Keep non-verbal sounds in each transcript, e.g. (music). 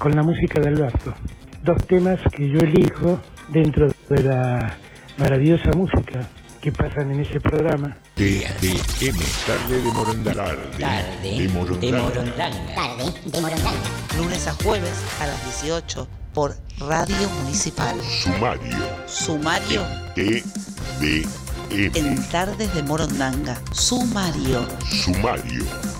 con la música de Alberto. Dos temas que yo elijo dentro de la maravillosa música que pasan en ese programa. TDM, tarde de Morondanga. Tarde de Morondanga. Tarde de Morondanga. Lunes a jueves a las 18 por Radio Municipal. Sumario. Sumario TDM. en Tardes de Morondanga. Sumario. Sumario.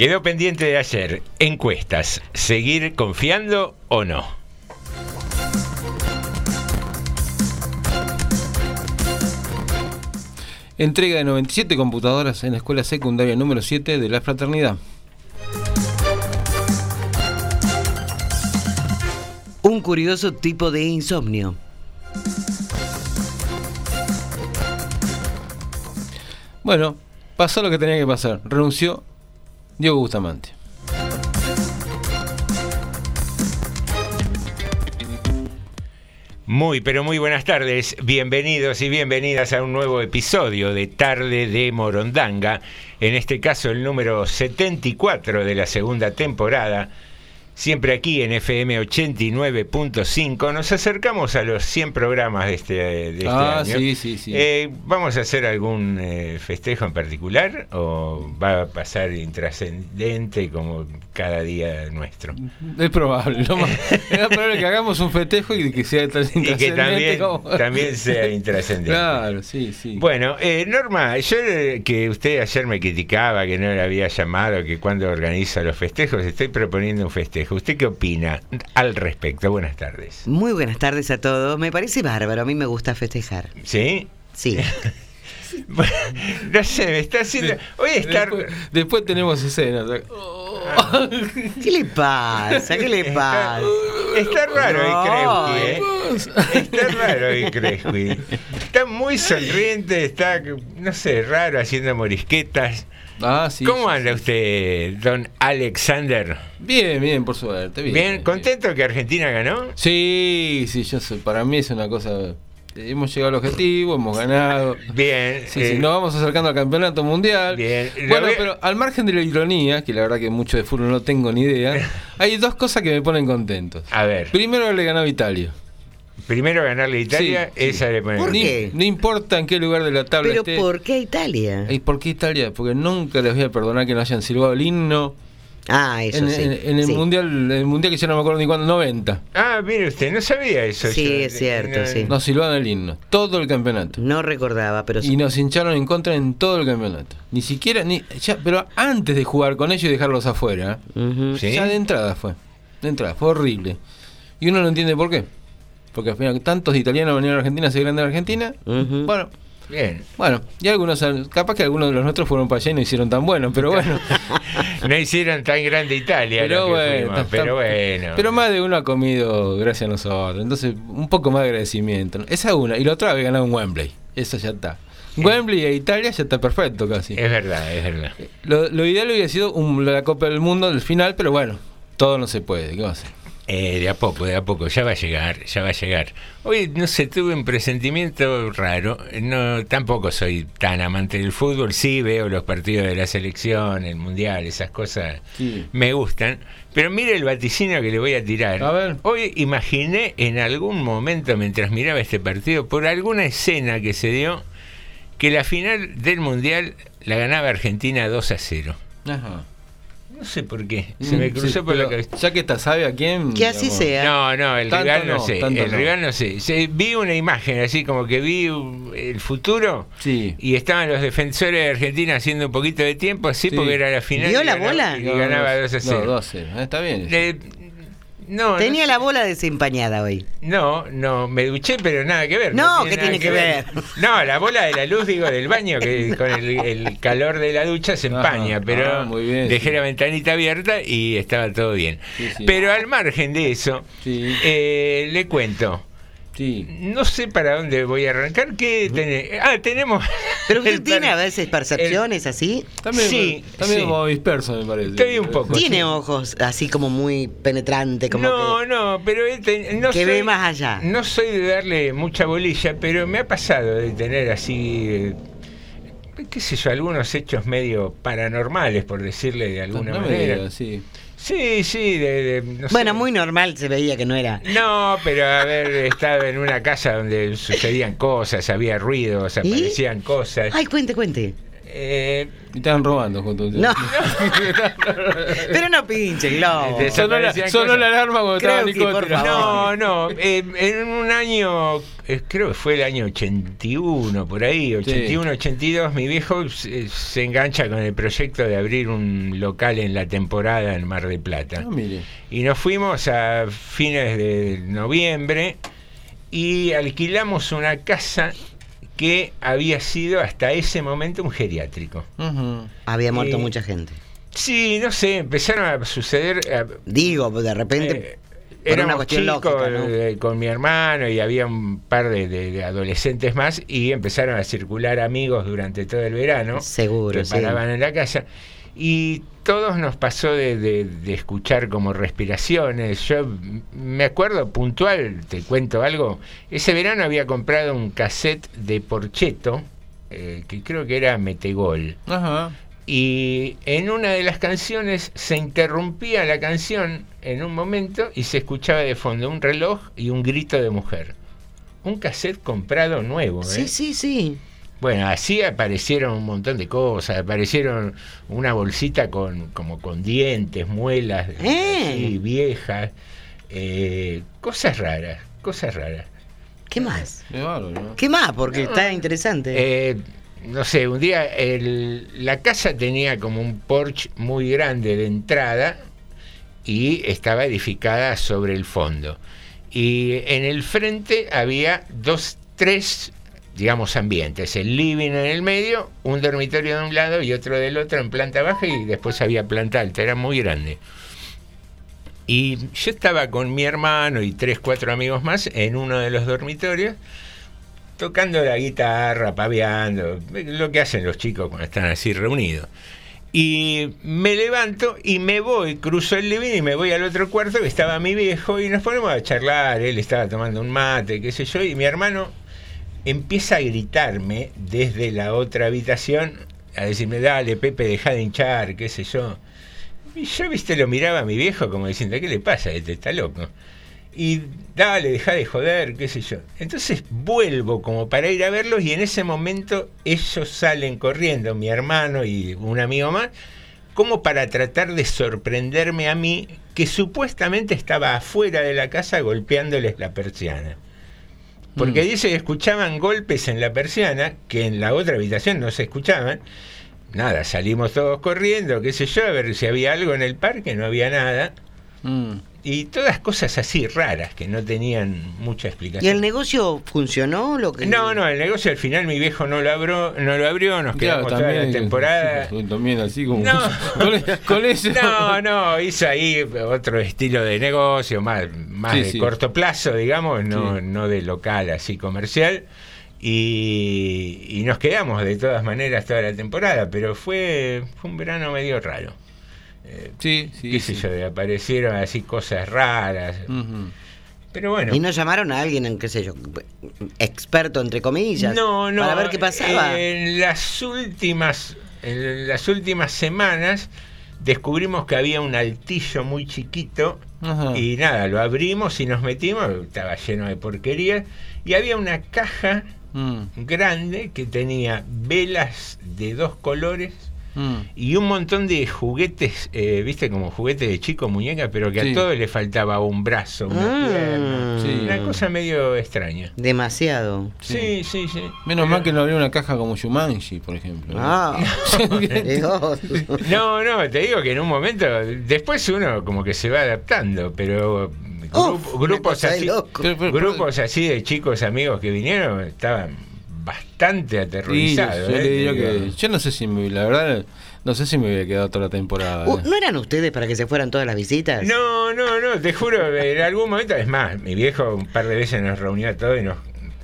Quedó pendiente de ayer. Encuestas. ¿Seguir confiando o no? Entrega de 97 computadoras en la escuela secundaria número 7 de la Fraternidad. Un curioso tipo de insomnio. Bueno, pasó lo que tenía que pasar. Renunció Diego Bustamante. Muy, pero muy buenas tardes. Bienvenidos y bienvenidas a un nuevo episodio de Tarde de Morondanga. En este caso, el número 74 de la segunda temporada. Siempre aquí en FM 89.5 nos acercamos a los 100 programas de este, de este Ah, año. sí, sí, sí. Eh, ¿Vamos a hacer algún eh, festejo en particular o va a pasar intrascendente como cada día nuestro? Es probable. Lo más, es probable que hagamos un festejo y que sea tan (laughs) Y que intrascendente también, como- también sea (laughs) intrascendente. Claro, sí, sí. Bueno, eh, Norma, yo eh, que usted ayer me criticaba que no le había llamado, que cuando organiza los festejos, estoy proponiendo un festejo. ¿Usted qué opina al respecto? Buenas tardes. Muy buenas tardes a todos. Me parece bárbaro. A mí me gusta festejar. ¿Sí? Sí. (laughs) (laughs) No sé, me está haciendo... Voy a estar... Después, después tenemos escenas. ¿Qué le pasa? ¿Qué le pasa? Está raro No, hoy Crespi, ¿eh? Está raro hoy Crespi. Está muy sonriente, está, no sé, raro, haciendo morisquetas. Ah, sí. ¿Cómo sí, anda usted, don Alexander? Bien, bien, por suerte. Bien, Bien, ¿contento que Argentina ganó? Sí, sí, yo sé, para mí es una cosa. Hemos llegado al objetivo, hemos ganado. Bien. Sí, eh, sí, nos vamos acercando al campeonato mundial. Bien. Bueno, pero al margen de la ironía, que la verdad que mucho de fútbol no tengo ni idea, (laughs) hay dos cosas que me ponen contentos. A ver, Primero le ganó a Italia. primero ganarle a Italia, Sí, sí. esa le pone. ¿Por No, qué? no importa en qué lugar de la tabla Pero esté. ¿por qué Italia? ¿Y por qué Italia? Porque nunca les voy a perdonar que no hayan silbado el himno. Ah, eso en, sí. en- en el sí. mundial, el mundial que yo no me acuerdo ni cuándo, 90. Ah, mire usted, no sabía eso. Sí, yo. es cierto, No, sí. Nos silbaron el himno. Todo el campeonato. No recordaba, pero Y sí. nos hincharon en contra en todo el campeonato. Ni siquiera, ni ya, pero antes de jugar con ellos y dejarlos afuera, Ujú. ¿Sí? ya de entrada fue. De entrada, fue horrible. Y uno no entiende por qué. Porque al final tantos italianos vinieron a Argentina, se grande a Argentina. Bueno, Bien. bueno, y algunos, capaz que algunos de los nuestros fueron para allá y no hicieron tan bueno, pero bueno. (laughs) No hicieron tan grande Italia, pero bueno, fuimos, pero bueno. Pero más de uno ha comido gracias a nosotros. Entonces, un poco más de agradecimiento. Esa es una. Y la otra había ganado en Wembley. Eso ya está. Wembley e Italia ya está perfecto casi. Es verdad, es verdad. Lo, lo ideal hubiera sido un- la Copa del Mundo del final, pero bueno, todo no se puede. ¿Qué va a hacer? Eh, de a poco, de a poco, ya va a llegar, ya va a llegar. Hoy, no sé, tuve un presentimiento raro. No, tampoco soy tan amante del fútbol. Sí veo los partidos de la selección, el mundial, esas cosas Sí. me gustan. Pero mire el vaticinio que le voy a tirar. A ver. Hoy imaginé en algún momento, mientras miraba este partido, por alguna escena que se dio, que la final del mundial la ganaba Argentina 2 a 0. Ajá. No sé por qué. Se me cruzó sí, por la cabeza. Ya que está, ¿sabe a quién? Que así digamos? sea. No, no, el Tanto rival no, no, sé. El no. rival no sé. Se- vi una imagen así como que vi uh, el futuro Sí. y estaban los defensores de Argentina haciendo un poquito de tiempo así Sí. porque era la final. ¿Vio y la ganaba- bola? Y ganaba no, 2 a 0. No, 2 a 0. Ah, Está bien. eso. No, Tenía no, la bola desempañada hoy. no, no, me duché, pero nada que ver. No, ¿qué nada tiene que ver? (laughs) No, la bola de la luz, digo, del baño, que (laughs) con el, el calor de la ducha se empaña, pero Ah, muy bien, dejé sí. la ventanita abierta y estaba todo bien. Sí, sí. Pero al margen de eso, Sí. eh, le cuento. Sí. No sé para dónde voy a arrancar. ¿Qué tenés? Ah, tenemos. Pero usted tiene a veces percepciones así. También, Sí, también sí. como disperso, me parece. Estoy un poco. Tiene sí. ojos así como muy penetrante, como No, que, no, pero ten- no que soy, ve más allá. No soy de darle mucha bolilla, pero me ha pasado de tener así. eh, qué sé yo, algunos hechos medio paranormales, por decirle de alguna No manera. sí. Sí, sí, de, de- no sé. Bueno, muy normal se veía que no era. No, pero haber estado en una casa donde sucedían cosas, había ruidos, ¿Y? aparecían cosas. Ay, cuente, cuente. Eh, Y estaban robando junto a. No. (laughs) Pero no pinche el globo. De- Sonó la, sonó la alarma cuando Creo estaba Nico. No, no, eh, en un año, eh, creo que fue el año 81, por ahí, 81, 82, mi viejo se, se engancha con el proyecto de abrir un local en la temporada en Mar del Plata. Ah, mire. Y nos fuimos a fines de noviembre y alquilamos una casa que había sido hasta ese momento un geriátrico. Había muerto Eh, mucha gente. Sí, no sé, empezaron a suceder... eh, Digo, de repente. eh, por una cuestión chicos lógica, ¿no? eh, con mi hermano y había un par de, de- de adolescentes más y empezaron a circular amigos durante todo el verano Seguro, que sí. paraban en la casa y todos nos pasó de, de- de escuchar como respiraciones. Yo me acuerdo puntual, te cuento algo, ese verano había comprado un cassette de Porcheto, eh, que creo que era Metegol. Ajá. Y en una de las canciones se interrumpía la canción en un momento y se escuchaba de fondo un reloj y un grito de mujer. Un cassette comprado nuevo. ¿eh? Sí, sí, sí. Bueno, así aparecieron un montón de cosas. Aparecieron una bolsita con como con dientes, muelas, Eh. así, viejas, eh, cosas raras, cosas raras. ¿Qué más? Qué ¿no? ¿Qué más? Porque está interesante. Eh, no sé, un día el- la casa tenía como un porche muy grande de entrada y estaba edificada sobre el fondo. Y en el frente había dos, tres, digamos, ambientes. El living en el medio, un dormitorio de un lado y otro del otro en planta baja y después había planta alta, era muy grande. Y yo estaba con mi hermano y tres, cuatro amigos más en uno de los dormitorios tocando la guitarra, paveando, lo que hacen los chicos cuando están así reunidos. Y me levanto y me voy, cruzo el living y me voy al otro cuarto que estaba mi viejo y nos ponemos a charlar, él estaba tomando un mate, qué sé yo, y mi hermano empieza a gritarme desde la otra habitación, a decirme, dale, Pepe, deja de hinchar, qué sé yo. Y yo, viste, lo miraba a mi viejo como diciendo, ¿qué le pasa? Este está loco. Y dale, deja de joder, qué sé yo. Entonces vuelvo como para ir a verlos y en ese momento ellos salen corriendo, mi hermano y un amigo más, como para tratar de sorprenderme a mí, que supuestamente estaba afuera de la casa golpeándoles la persiana. Porque Mm. dice que escuchaban golpes en la persiana, que en la otra habitación no se escuchaban. Nada, salimos todos corriendo, qué sé yo, a ver si había algo en el parque, no había nada. Mm. Y todas cosas así raras que no tenían mucha ¿Y explicación. el negocio funcionó? Lo que... No, no, el negocio al final mi viejo no lo abrió, no lo abrió, nos Claro, quedamos toda la temporada. También así como. No. (laughs) con, con eso. No, no, hizo ahí otro estilo de negocio, más, más Sí, de sí. corto plazo, digamos, no, Sí. no de local así comercial. Y, y nos quedamos de todas maneras toda la temporada, pero fue, fue un verano medio raro. Eh, Sí, sí. qué sé sí. yo, aparecieron así cosas raras. Pero bueno. ¿Y no llamaron a alguien, qué sé yo, experto entre comillas? No, no. Para ver qué pasaba. En las últimas, en las últimas semanas descubrimos que había un altillo muy chiquito Ajá. y nada, lo abrimos y nos metimos, estaba lleno de porquería y había una caja Mm, grande que tenía velas de dos colores mm. y un montón de juguetes, eh, viste, como juguetes de chico, muñeca, pero que Sí. a todos le faltaba un brazo, una Mm. pierna, Sí. una cosa medio extraña. Demasiado. Sí, sí, sí. Menos mal que no abrió una caja como Shumanji, por ejemplo. Ah. (laughs) (laughs) No, no, te digo que en un momento, después uno como que se va adaptando, pero Uf, grupos así, loco. Pero- pero- grupos así de chicos amigos que vinieron estaban bastante Sí, yo, aterrorizados. yo ¿eh? que. yo no sé si me. La verdad, no sé si me hubiera quedado toda la temporada. Uh, eh. ¿No eran ustedes para que se fueran todas las visitas? No, no, no, te juro, en algún momento, es más, mi viejo un par de veces nos reunió a todos y nos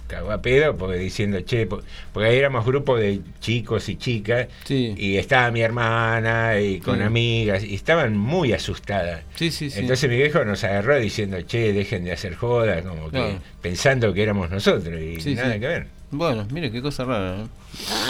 cagó a pedo porque diciendo, che, po- porque ahí éramos grupos de chicos y chicas Sí. y estaba mi hermana y con Sí. amigas y estaban muy asustadas. Sí, sí, sí. Entonces mi viejo nos agarró diciendo, che, dejen de hacer jodas, como que pensando que éramos nosotros y Sí, nada sí. que ver. Bueno, mire qué cosa rara. ¿eh?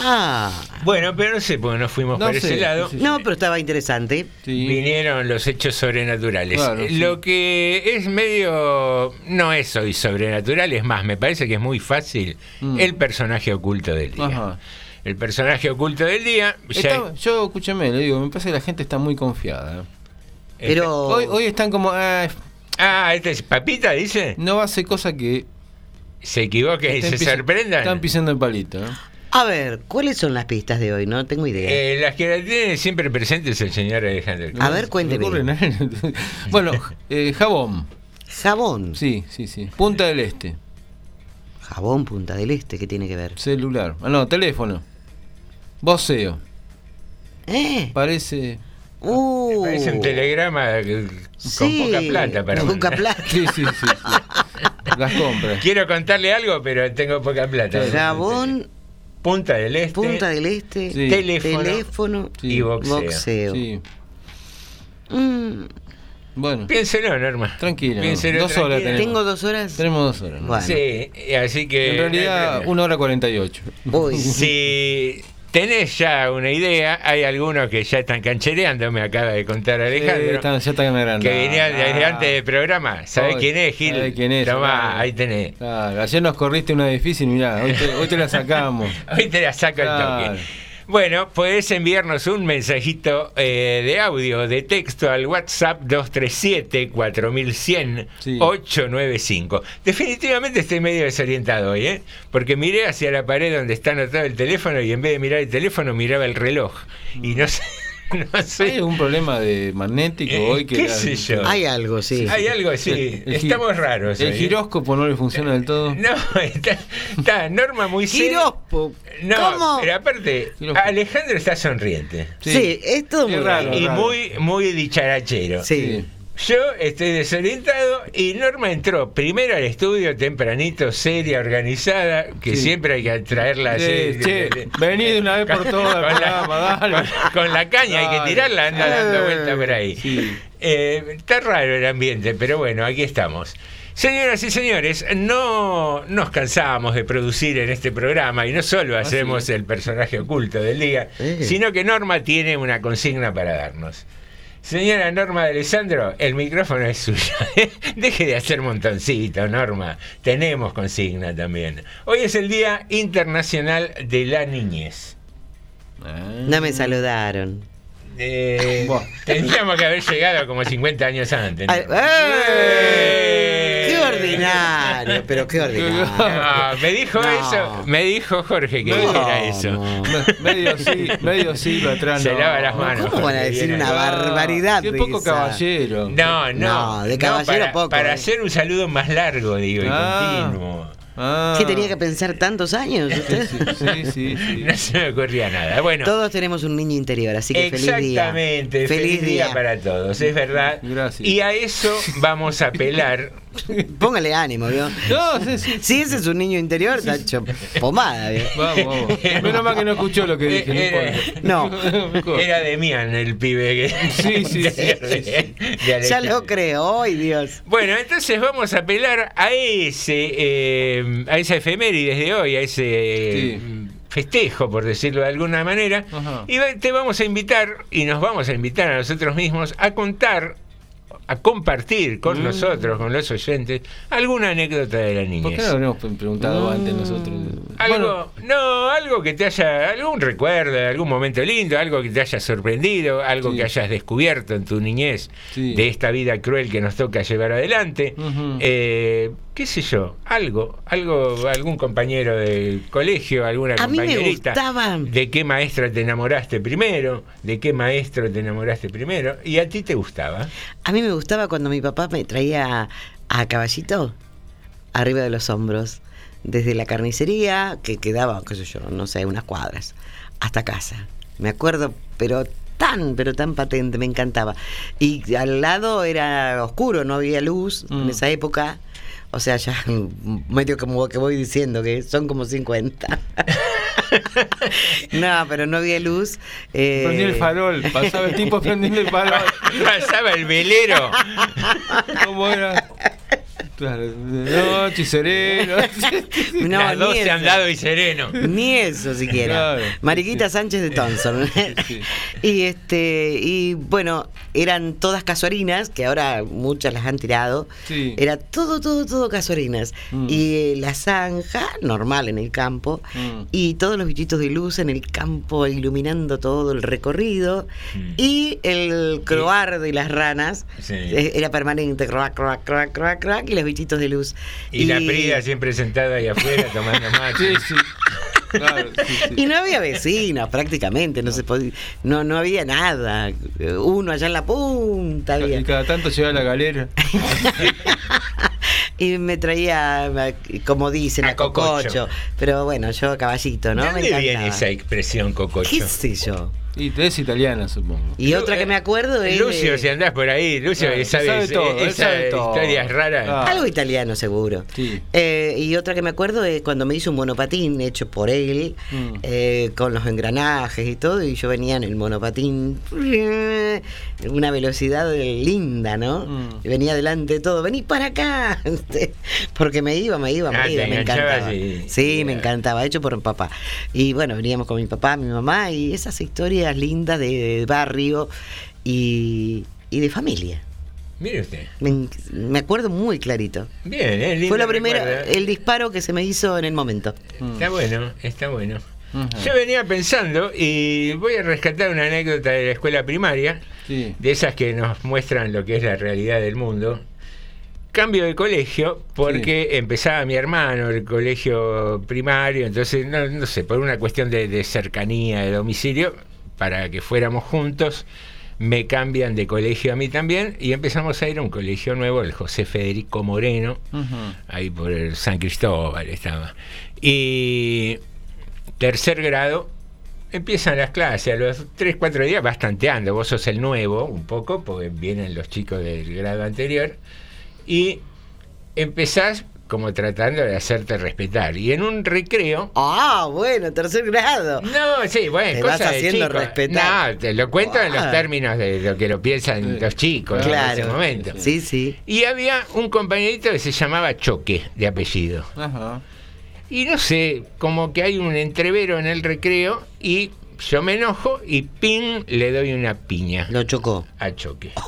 Ah, Bueno, pero no sé, porque no fuimos No por sé, ese lado. sí, sí. no, pero estaba interesante. Sí. Vinieron los hechos sobrenaturales. Claro, sí. Lo que es medio. No es hoy sobrenatural, es más, me parece que es muy fácil. Mm. El personaje oculto del día. Ajá. El personaje oculto del día. ya- Está- yo, escúcheme, le digo, me parece que la gente está muy confiada. ¿eh? Pero. Hoy, hoy están como. ah, Ah, este es Papita, dice. no hace cosa que. Se equivoque y se sorprendan. Están pisando el palito. ¿eh? A ver, ¿cuáles son las pistas de hoy? No tengo idea. Eh, las que la tiene siempre presente es el señor Alejandro. A ver, Me cuénteme. nada. (laughs) bueno, eh, jabón. Jabón. Sí, sí, sí. Punta del Este. Jabón Punta del Este, ¿qué tiene que ver? Celular. Ah, no, teléfono. Voceo. ¿Eh? Parece. Uh, Parece un telegrama eh, con sí, poca plata para con poca plata. Sí, sí, sí. sí. Las compras. Quiero contarle algo, pero tengo poca plata. Jabón Punta del Este. Punta del Este. Sí. Teléfono. Teléfono. Sí. y boxeo. Boxeo. Sí. Mm, Bueno, Piénselo, Norma. tranquilo. Piénselo Dos horas tranquilo. tenemos. Tengo dos horas. Tenemos dos horas. ¿no? Bueno. Sí, así que. En realidad, una hora cuarenta y ocho. Uy. Si tenés ya una idea, hay algunos que ya están canchereando, me acaba de contar Alejandro. Sí, están- ya están agrandando. que venía desde Ah. antes del programa. ¿Sabés Hoy, quién es, Gil? sabés quién es, Tomá, ahí tenés. Claro, ayer nos corriste una difícil, mirá, hoy te, hoy te la sacamos. (laughs) Hoy te la saco el toque. Bueno, podés enviarnos un mensajito eh, de audio, de texto al WhatsApp 237-4100-895. Definitivamente estoy medio desorientado hoy, ¿eh? Porque miré hacia la pared donde está anotado el teléfono y en vez de mirar el teléfono miraba el reloj. Y no sé, (laughs) no ¿Hay sé. algún problema de magnético Eh, hoy? Que qué la- sé yo. Hay algo, sí. Hay algo así. El- el Estamos raros. El hoy, ¿eh? giróscopo no le funciona del todo. (laughs) No, está, está Norma muy. (laughs) Giropo. No, ¿Cómo? pero aparte. Alejandro está sonriente. Sí, es todo muy Es raro. raro. Y muy, muy dicharachero. Sí. Yo estoy desorientado y Norma entró primero al estudio tempranito, seria, organizada, que Sí. siempre hay que traerla Sí, así. che, vení de una vez por todas Con la- dale. con- con la caña hay que tirarla, anda dando Eh, vuelta por ahí. Eh, está raro el ambiente, pero bueno, aquí estamos. Señoras y señores, no nos cansábamos de producir en este programa y no solo hacemos el personaje oculto del día, Eh. sino que Norma tiene una consigna para darnos. Señora Norma de Alessandro, el micrófono es suyo. (laughs) Deje de hacer montoncito, Norma. Tenemos consigna también. Hoy es el Día Internacional de la Niñez. No me saludaron. Eh, tendríamos que haber llegado como 50 años antes. ¿no? Ay, ¡eh! ¡Qué ordinario! Pero qué ordinario. Ah, (laughs) me dijo No. eso, me dijo Jorge que No, era eso. Medio, sí, medio siglo atrás. Se no. lava las manos. ¿Cómo van a decir una acá. barbaridad? Qué poco Risa? caballero. No, no. No, de caballero para, poco, Para eh. hacer un saludo más largo, digo, y Ah. continuo. Ah. ¿Qué tenía que pensar tantos años usted? Sí, sí, sí. (laughs) No se me ocurría nada. Bueno, Todos tenemos un niño interior, así que feliz día. exactamente. Feliz, día. para todos, es verdad. Gracias. Y a eso vamos a apelar. (laughs) Póngale ánimo, ¿vio? No, sí, sí. Si ese es un niño interior, está hecho pomada, ¿vio? Vamos, vamos. Menos mal que no escuchó lo que dije. no. No, (laughs) era Demian el pibe que. Sí, sí, sí, de- sí, sí. de ya lo creo, ¡ay Dios! Bueno, entonces vamos a apelar a ese, eh, a esa efemérides de hoy, a ese Sí. festejo, por decirlo de alguna manera, Ajá. y te vamos a invitar, y nos vamos a invitar a nosotros mismos a contar, a compartir con Mm. nosotros, con los oyentes, alguna anécdota de la niñez. ¿Por qué no lo habríamos preguntado antes nosotros? Algo, no, algo que te haya, algún recuerdo, algún momento lindo, algo que te haya sorprendido, algo Sí. que hayas descubierto en tu niñez Sí. de esta vida cruel que nos toca llevar adelante. Eh, qué sé yo, algo, algo, algún compañero del colegio, alguna A mí me compañerita. gustaba. ¿De qué maestra te enamoraste primero? ¿De qué maestro te enamoraste primero? ¿Y a ti te gustaba? A mí me gustaba cuando mi papá me traía a caballito arriba de los hombros, desde la carnicería, que quedaba, qué sé yo, no sé, unas cuadras, hasta casa. Me acuerdo, pero tan, pero tan patente, me encantaba. Y al lado era oscuro, no había luz en Mm. esa época. O sea, ya (laughs) medio como que voy diciendo que son como 50. (laughs) no, pero no había luz. eh, Prendí el farol, pasaba el tipo (laughs) prendiendo el farol. Pasaba el velero. ¿Cómo era? Claro, de noche y sereno. (laughs) No, Las ni 12 eso. andado y sereno. Ni eso siquiera. Claro, Mariquita Sánchez de Thompson. sí. (laughs) y este, y bueno, eran todas casuarinas, que ahora muchas las han tirado. Sí. Era todo, todo, todo casuarinas. Mm. Y eh, la zanja, normal en el campo, Mm. y todos los bichitos de luz en el campo iluminando todo el recorrido. Mm. Y el croar de las ranas Sí. eh, era permanente, croac, croac, croac, croac, croac, y los bichitos de luz. Y, la Prida siempre sentada ahí afuera (laughs) tomando mate. Sí, sí. Claro, sí, sí. Y no había vecinos prácticamente, no se podía, no, no había nada. Uno allá en la punta Y cada tanto llegaba la galera. (laughs) Y me traía, como dicen, A a cococho. cococho. Pero bueno, yo a caballito, ¿no? ¿De Me dónde viene encantaba. esa expresión, Cococho? ¿Qué sé yo? Y es italiana, supongo. Y otra que me acuerdo es. Lucio, de- si andás por ahí, Lucio, Claro, sabes sabe todo, sabe todo. historias raras. Ah. Algo italiano, seguro. Sí. Eh, y otra que me acuerdo es cuando me hizo un monopatín hecho por él, Mm. eh, con los engranajes y todo, y yo venía en el monopatín, (laughs) una velocidad linda, ¿no? Mm. Y venía delante de todo, vení para acá, (laughs) porque me iba, me iba, Ah, me iba, te me encantaba. Sí, me encantaba, hecho por papá. Y bueno, veníamos con mi papá, mi mamá, y esas historias lindas de, barrio y, y de familia. Mire usted. Me, me acuerdo muy clarito. Bien, ¿eh? Lindo Fue la primera, recuerdo. el disparo que se me hizo en el momento. Está bueno, está bueno. Yo venía pensando y voy a rescatar una anécdota de la escuela primaria, Sí. de esas que nos muestran lo que es la realidad del mundo. Cambio de colegio porque empezaba mi hermano el colegio primario, entonces no, no sé, por una cuestión de, de cercanía de domicilio, para que fuéramos juntos, me cambian de colegio a mí también y empezamos a ir a un colegio nuevo, el José Federico Moreno, ahí por el San Cristóbal estaba. Y tercer grado, empiezan las clases, a los 3, 4 días vas tanteando, vos sos el nuevo un poco, porque vienen los chicos del grado anterior, y empezás como tratando de hacerte respetar. Y en un recreo... Ah, bueno, tercer grado. No, sí, bueno, Te cosa vas haciendo respetar. No, te lo cuento en los términos de lo que lo piensan los chicos en Claro. ese momento. Sí, sí. Y había un compañerito que se llamaba Choque, de apellido. Ajá. Y no sé, como que hay un entrevero en el recreo y yo me enojo y ping, le doy una piña. Lo chocó. A Choque. (laughs)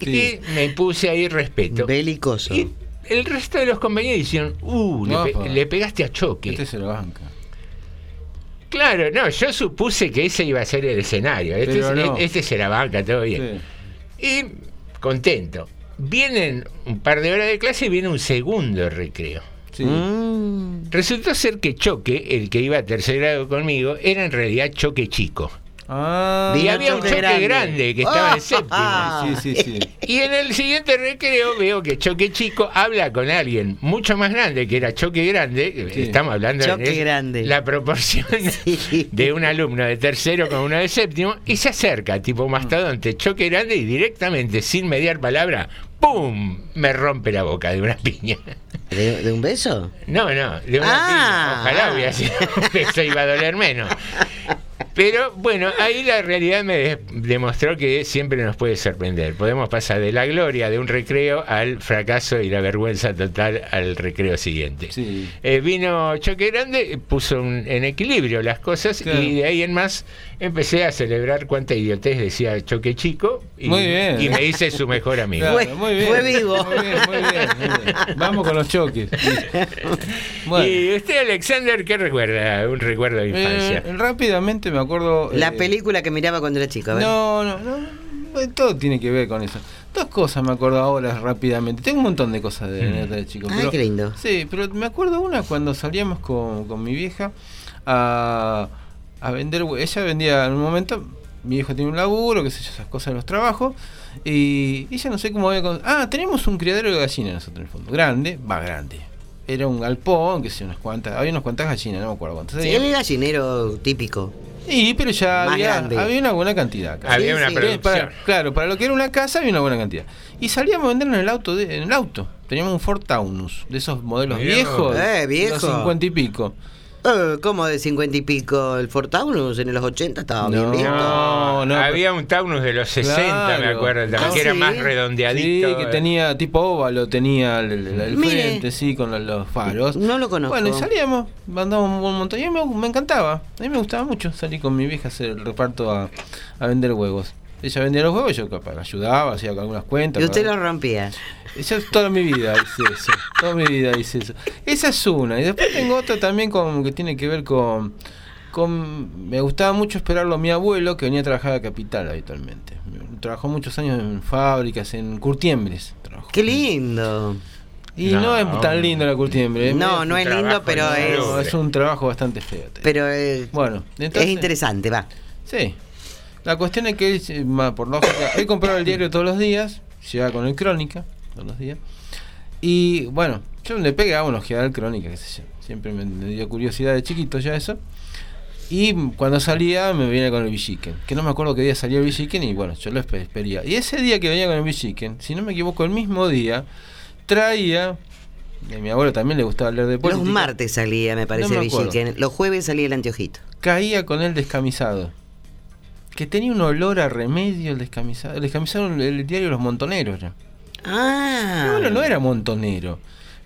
Y me puse ahí respeto. Belicoso. Y el resto de los compañeros dijeron, uh, le, pe- le pegaste a Choque. Este se lo banca. Claro, no, yo supuse que ese iba a ser el escenario. Este, es- no. este se la banca, todo bien. Y contento. Vienen un par de horas de clase y viene un segundo recreo. Mm. Resultó ser que Choque, el que iba a tercer grado conmigo, era en realidad Choque Chico. Ah, y había un choque grande, que estaba en Ah. séptimo. Sí, sí, sí. (laughs) Y en el siguiente recreo veo que Choque Chico habla con alguien mucho más grande que era Choque Grande. Sí. Estamos hablando Choque de Grande. la proporción (laughs) de un alumno de tercero con uno de séptimo y se acerca, tipo mastodonte, Choque Grande y directamente, sin mediar palabra, ¡pum! Me rompe la boca de una piña. ¿De, de un beso? No, no, de una Ah. piña. Ojalá hubiera sido un beso, iba a doler menos. Pero bueno, ahí la realidad me de- demostró que siempre nos puede sorprender. Podemos pasar de la gloria de un recreo al fracaso y la vergüenza total al recreo siguiente. Eh, vino Choque Grande, puso un- en equilibrio las cosas Claro. y de ahí en más empecé a celebrar cuánta idiotez decía Choque Chico y, Muy bien. y me hice su mejor amigo. Claro, muy bien. fue vivo. Muy bien, muy bien, muy bien. Vamos con los choques. (laughs) Bueno. ¿Y usted, Alexander, qué recuerda? Un recuerdo de infancia. Eh, rápidamente me acuerdo. La eh, película que miraba cuando era chico. a ver. No, no, no. Todo tiene que ver con eso. Dos cosas me acuerdo ahora rápidamente. Tengo un montón de cosas de, Mm. de chico. Ay, pero- qué lindo. Sí, pero me acuerdo una cuando salíamos con, con mi vieja a, a vender. Ella vendía en un momento. Mi viejo tiene un laburo, qué sé yo, esas cosas de los trabajos. Y ella no sé cómo había. con- Ah, tenemos un criadero de gallinas nosotros en el fondo. Grande, va grande. Era un galpón, que sé, unas cuantas. Había unas cuantas gallinas, no me acuerdo cuántas. Sí, había. el gallinero típico. Sí, pero ya Más había, grande. había una buena cantidad. acá. Había una Sí, producción. para- claro, para lo que era una casa había una buena cantidad. Y salíamos a vendernos en el auto. de- en el auto. Teníamos un Ford Taunus, de esos modelos viejos. Eh, viejo. los 50 y pico. Eh, ¿Cómo de 50 y pico? El Ford Taunus en los 80 estaba bien No, visto. no, Había un Taunus de los 60, me acuerdo, también, Ah, que era ¿sí? más Sí, redondeadito. que tenía tipo óvalo, tenía el, el- el Mire. frente, sí, con los, los faros. No lo conozco. Bueno, y salíamos, mandábamos un montón. Y a mí me, me encantaba. A mí me gustaba mucho salir con mi vieja a hacer el reparto a, a vender huevos. Ella vendía los huevos, yo capaz ayudaba, hacía algunas cuentas. Y usted ¿no? lo rompía. Yo toda mi vida hice eso. Toda mi vida hice eso. Esa es una. Y después tengo otra también con, que tiene que ver con, con. Me gustaba mucho esperarlo a mi abuelo que venía a trabajar a Capital habitualmente. Trabajó muchos años en fábricas, en curtiembres. trabajó. Qué lindo. Y no, No, es tan lindo la curtiembre. No, no es lindo, pero No, es, es un trabajo bastante feo. pero eh, Bueno, es entonces, interesante, va. Sí. La cuestión es que él, eh, por lógica, él compraba el diario todos los días, llegaba con el Crónica los días. Y bueno, yo le pegaba una ojeada al Crónica, qué sé yo. Siempre me, me dio curiosidad de chiquito ya eso. Y cuando salía me venía con el Villiquen, que no me acuerdo qué día salía el Villiquen y bueno, yo lo espe- espería. Y ese día que venía con el Villiquen, si no me equivoco, el mismo día, traía, y a mi abuelo también le gustaba leer de Los política, martes salía, me parece, No me acuerdo. Villiquen. Los jueves salía el anteojito. caía con el descamisado. Que tenía un olor a remedio el descamisado. El descamisado el, el diario Los Montoneros ya. Ah. Bueno, no era montonero.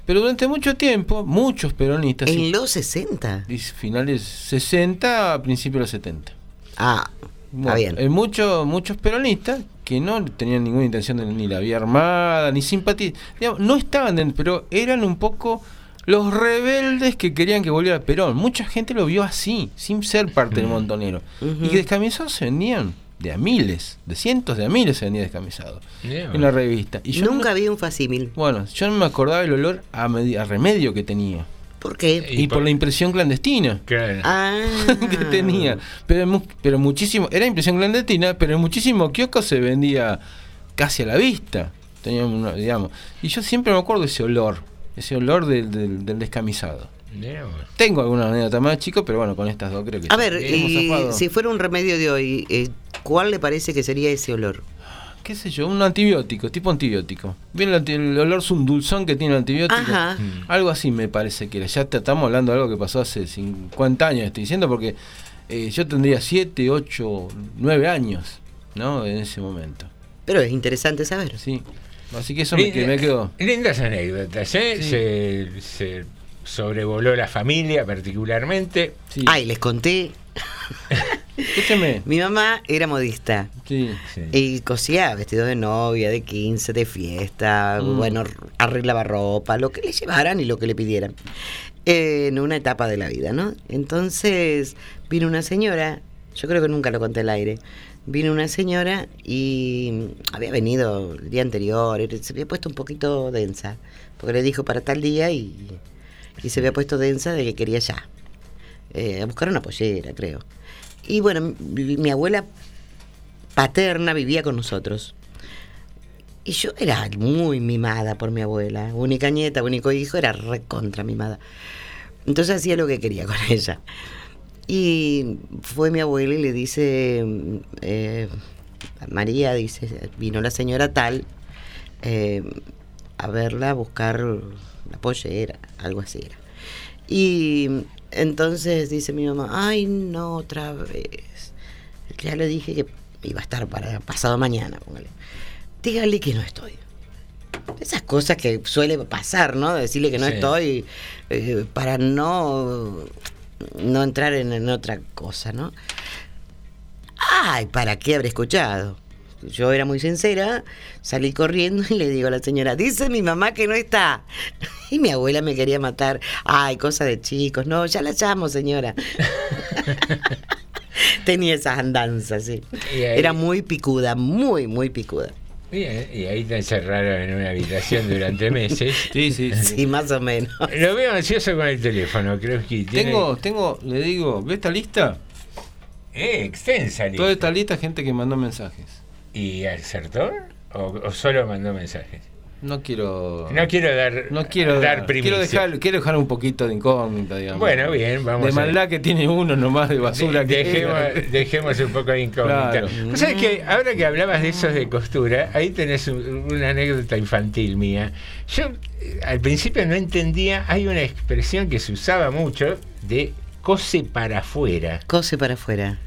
Pero durante mucho tiempo, muchos peronistas. En los 60. y finales 60 a principios de los 70. Ah, Bueno, bien. eh, muchos muchos peronistas que no tenían ninguna intención de ni la vía armada, ni simpatía. digamos, no estaban dentro, pero eran un poco los rebeldes que querían que volviera Perón. Mucha gente lo vio así, sin ser parte del montonero. Y que descamisados se vendían de a miles, de cientos de a miles se vendía descamisado en la revista. Y yo Nunca no, vi un facímil. bueno, yo no me acordaba el olor a, a remedio que tenía. ¿Por qué? Y, por, la impresión clandestina Claro. Ah. (laughs) que tenía. Pero, pero muchísimo, era impresión clandestina, pero en muchísimo kiosco se vendía casi a la vista. Teníamos una- digamos. Y yo siempre me acuerdo ese olor, ese olor del, del- del descamisado. Tengo alguna anécdota más chico, pero bueno, con estas dos creo que A ver, y si fuera un remedio de hoy, eh, ¿cuál le parece que sería ese olor? qué sé yo, un antibiótico, tipo antibiótico. Bien el, olor es un dulzón que tiene el antibiótico. Ajá. Mm. Algo así me parece que era. Ya te estamos hablando de algo que pasó hace 50 años, estoy diciendo, porque eh, yo tendría 7, 8, 9 años, ¿no? En ese momento. Pero es interesante saber. Sí. Así que eso me, Linda- que me quedó. Lindas anécdotas, ¿eh? Sí. Se, se sobrevoló la familia particularmente. Ay, les conté. Escúcheme. (laughs) Mi mamá era modista. Sí. Y cosía vestidos de novia, de 15, de fiesta, Mm. bueno, arreglaba ropa, lo que le llevaran y lo que le pidieran. Eh, en una etapa de la vida, ¿no? Entonces vino una señora, yo creo que nunca lo conté al aire, vino una señora y había venido el día anterior, y se había puesto un poquito densa, porque le dijo para tal día y, y se había puesto densa de que quería ya. Eh, a buscar una pollera, creo. Y bueno, mi, abuela paterna vivía con nosotros. Y yo era muy mimada por mi abuela. Única nieta, único hijo, era recontra mimada. Entonces hacía lo que quería con (laughs) ella. Y fue mi abuela y le dice, eh, María, dice, vino la señora tal eh, a verla, a buscar la pollera, algo así era. Y entonces dice mi mamá, ay, no, otra vez. Ya le dije que iba a estar para pasado mañana, póngale. Dígale que no estoy. Esas cosas que suele pasar, ¿no? Decirle que no Sí. estoy eh, para no, no entrar en, en otra cosa, ¿no? Ay, ¿para qué habré escuchado? Yo era muy sincera, salí corriendo (laughs) y le digo a la señora, dice mi mamá que no está. Y mi abuela me quería matar. Ay, cosa de chicos. No, ya la llamo, señora. (laughs) Tenía esas andanzas, sí. Ahí- Era muy picuda, muy, muy picuda. Bien, y ahí te encerraron en una habitación durante meses. (laughs) Sí, sí, Sí, más o menos. Lo veo ansioso con el teléfono, creo que tiene... Tengo, tengo, le digo, ¿ve esta lista? Eh, extensa lista. Toda esta lista gente que mandó mensajes. ¿Y acertó? ¿O, o solo mandó mensajes? No quiero. No quiero dar, No quiero dar quiero dejar, quiero dejar un poquito de incógnita, digamos. Bueno, bien, vamos De a- maldad que tiene uno nomás de basura. De- que dejemos, dejemos un poco de incógnita. Claro. Vos sabés que ahora que hablabas de esos de costura, ahí tenés un- una anécdota infantil mía. Yo eh, al principio no entendía, hay una expresión que se usaba mucho de cose para afuera. Cose para afuera.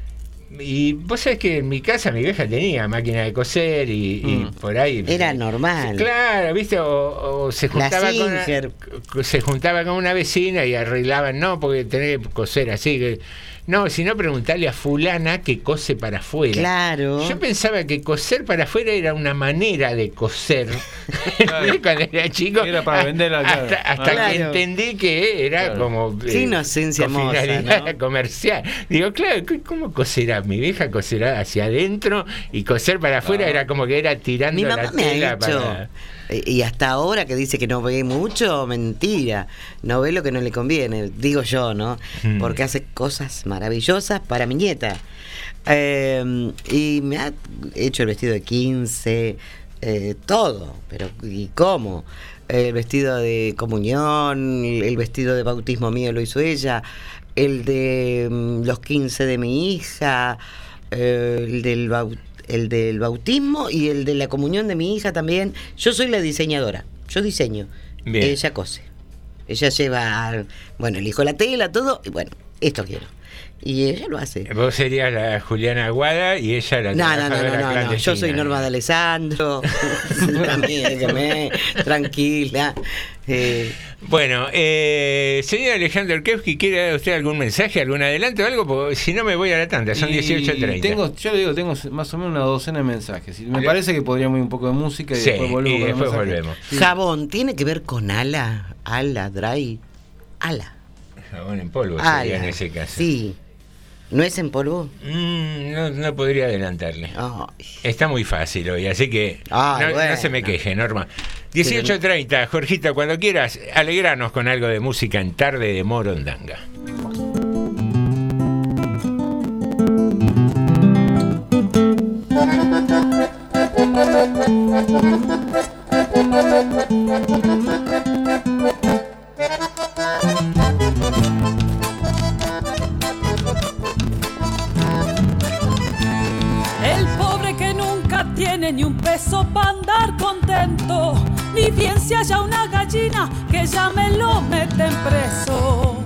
Y vos sabés que en mi casa mi vieja tenía máquina de coser y, y Mm. por ahí. Era normal. Claro, ¿viste? O, o se juntaba con una, se juntaba con una vecina y arreglaban, no, porque tenés que coser así. que No, sino preguntarle a fulana que cose para afuera. Claro. Yo pensaba que coser para afuera era una manera de coser. (laughs) Cuando era chico. Era para claro. Hasta, hasta Claro. que entendí que era Claro. como. Qué inocencia con hermosa, finalidad ¿no? comercial. Digo, claro, ¿c- ¿cómo coserá? Mi vieja coserá hacia adentro y coser para afuera Ah. era como que era tirando Mi la mamá me ha tela hecho. para. Y hasta ahora que dice que no ve mucho, mentira. No ve lo que no le conviene, digo yo, ¿no? Mm. Porque hace cosas maravillosas para mi nieta. Eh, y me ha hecho el vestido de 15, eh, todo. Pero ¿y cómo? El vestido de comunión, el vestido de bautismo mío lo hizo ella, el de mm, los 15 de mi hija, el del bau- el del bautismo y el de la comunión de mi hija también. Yo soy la diseñadora, yo diseño. Bien. Ella cose. Ella lleva, bueno, elijo la tela, todo, y bueno, esto quiero. Y ella lo hace. Vos serías la Juliana Aguada y ella la No, no, no, no, no, no, Yo soy Norma de Alessandro. Déjame, (laughs) tranquila. Eh, Bueno, eh, señor Alejandro Orkewski, ¿quiere dar usted algún mensaje, algún adelanto o algo? Porque si no me voy a la tanda, son Y 18.30. Tengo, yo le digo, tengo más o menos una docena de mensajes. Me parece que podríamos ir un poco de música y Sí, después volvemos y después volvemos. Sí. Jabón, ¿tiene que ver con ala? Ala, dry. Ala. Jabón en polvo ala. sería en ese caso. Sí. ¿No es en polvo? Mm, no, no podría adelantarle. Está muy fácil hoy, así que Ay, no, bueno. no se me queje, Norma. 18.30, Jorgito, cuando quieras, alegranos con algo de música en tarde de Morondanga. (laughs) ni un peso para andar contento, ni bien si haya una gallina que ya me lo meten preso.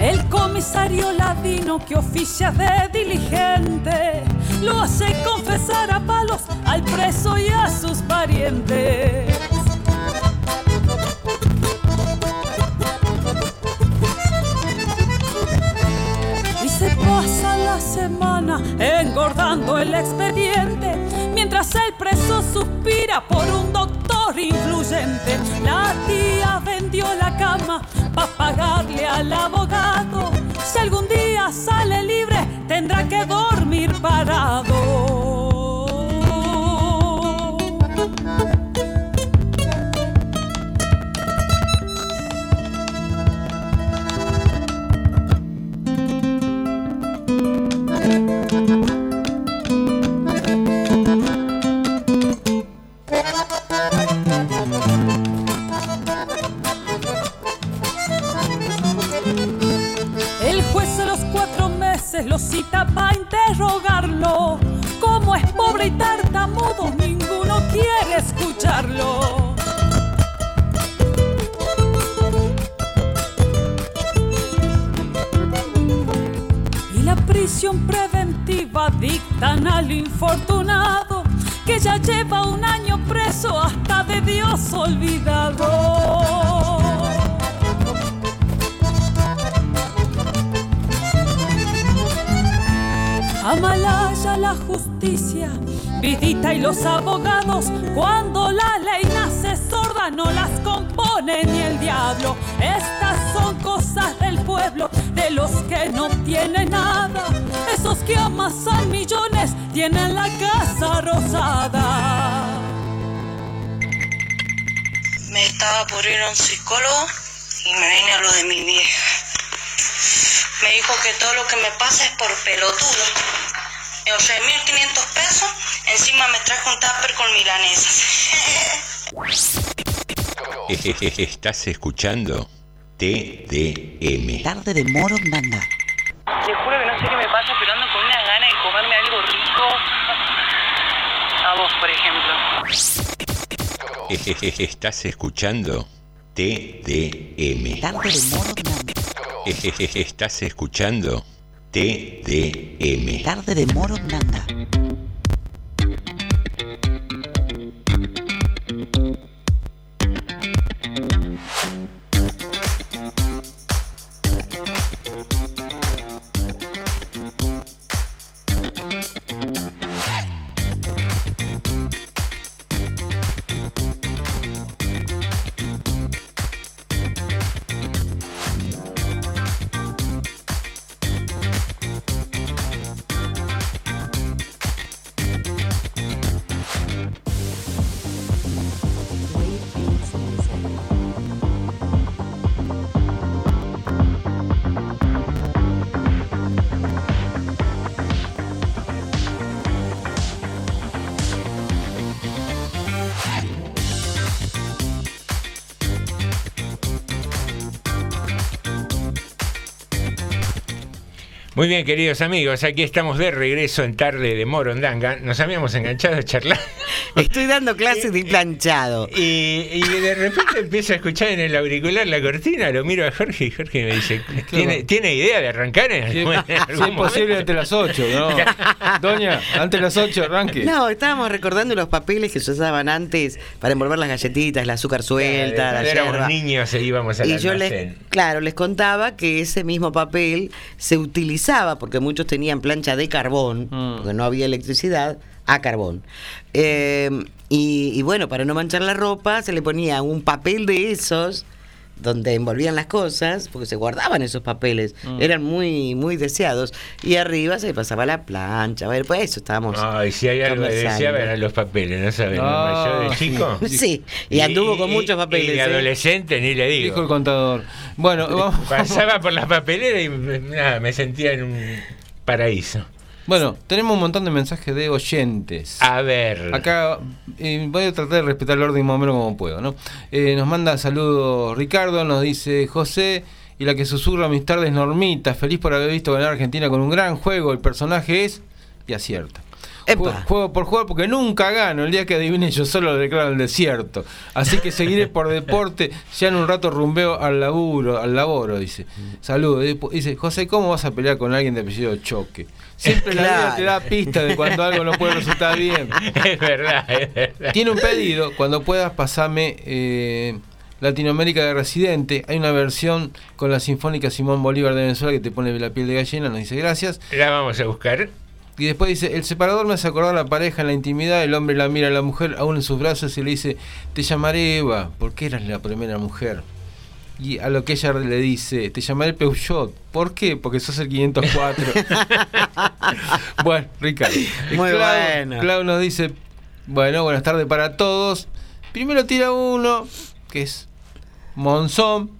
El comisario ladino que oficia de diligente lo hace confesar a palos al preso y a sus parientes. La semana engordando el expediente mientras el preso suspira por un doctor influyente. La tía vendió la cama para pagarle al abogado. Si algún día sale libre, tendrá que dormir parado. Meses lo cita para interrogarlo. Como es pobre y tartamudo, ninguno quiere escucharlo. Y la prisión preventiva dictan al infortunado que ya lleva un año preso hasta de Dios olvidado. Amalaya la justicia, Vidita y los abogados, cuando la ley nace sorda no las compone ni el diablo. Estas son cosas del pueblo, de los que no tienen nada. Esos que amasan millones tienen la casa rosada. Me estaba por ir a un psicólogo y me vine a lo de mi vieja. Me dijo que todo lo que me pasa es por pelotudo. Me ahorré 1500 pesos, encima me traje un tupper con milanesas. (laughs) Estás escuchando TDM. Tarde de Morondanga. Te juro que no sé qué me pasa, pero ando con una gana de comerme algo rico. A vos, por ejemplo. (laughs) Estás escuchando TDM. Tarde de Morondanga. Estás escuchando TDM. Tarde de Morondanga. Muy bien, queridos amigos, aquí estamos de regreso en tarde de Morondanga. Nos habíamos enganchado a charlar. Estoy dando clases de planchado. Y, y de repente empiezo a escuchar en el auricular la cortina, lo miro a Jorge y Jorge me dice, ¿tiene, ¿tiene idea de arrancar en algún, en si algún es posible momento?" ante las 8, ¿no? (laughs) Doña, ante las 8 arranque. No, estábamos recordando los papeles que se usaban antes para envolver las galletitas, el azúcar suelta, la Cuando éramos niños e íbamos al Y yo les, claro, les contaba que ese mismo papel se utilizaba, porque muchos tenían plancha de carbón, Mm. porque no había electricidad, a carbón. Eh, y, y bueno, para no manchar la ropa, se le ponía un papel de esos donde envolvían las cosas, porque se guardaban esos papeles, Mm. eran muy muy deseados, y arriba se pasaba la plancha, a ver, pues eso estábamos Ay, si hay algo de conversando. desear, eran los papeles, ¿no saben? Ah, Yo de chico. (laughs) Sí, y anduvo con muchos papeles, Y de ¿eh? adolescente, ni le digo. Dijo el contador. Bueno, (laughs) vamos. Pasaba por las papeleras y nada, me sentía en un paraíso. Bueno, tenemos un montón de mensajes de oyentes. A ver. Acá eh, voy a tratar de respetar el orden más o menos como puedo, ¿no? Eh, nos manda saludos Ricardo, nos dice José y la que susurra mis tardes Normita, feliz por haber visto ganar a Argentina con un gran juego, el personaje es y acierta. Juego, juego por juego porque nunca gano. El día que adivine yo solo lo declaro el desierto. Así que seguiré por (laughs) deporte. Ya en un rato rumbeo al laburo, al laboro, dice. Saludos. Dice, José, ¿cómo vas a pelear con alguien de apellido Choque? Siempre la vida te da pista de cuando algo no puede resultar bien. (laughs) Es verdad, es verdad. Tiene un pedido. Cuando puedas, pasame eh, Latinoamérica de Residente. Hay una versión con la Sinfónica Simón Bolívar de Venezuela que te pone la piel de gallina. Nos dice gracias. La vamos a buscar. Y después dice, el separador me hace acordar a la pareja en la intimidad, el hombre la mira a la mujer aún en sus brazos y le dice, te llamaré Eva, porque eras la primera mujer. Y a lo que ella le dice, te llamaré Peugeot. ¿Por qué? Porque sos el 504. (laughs) bueno, Ricardo. Muy Clau, bueno. Clau nos dice, bueno, buenas tardes para todos. Primero tira uno, que es Monzón.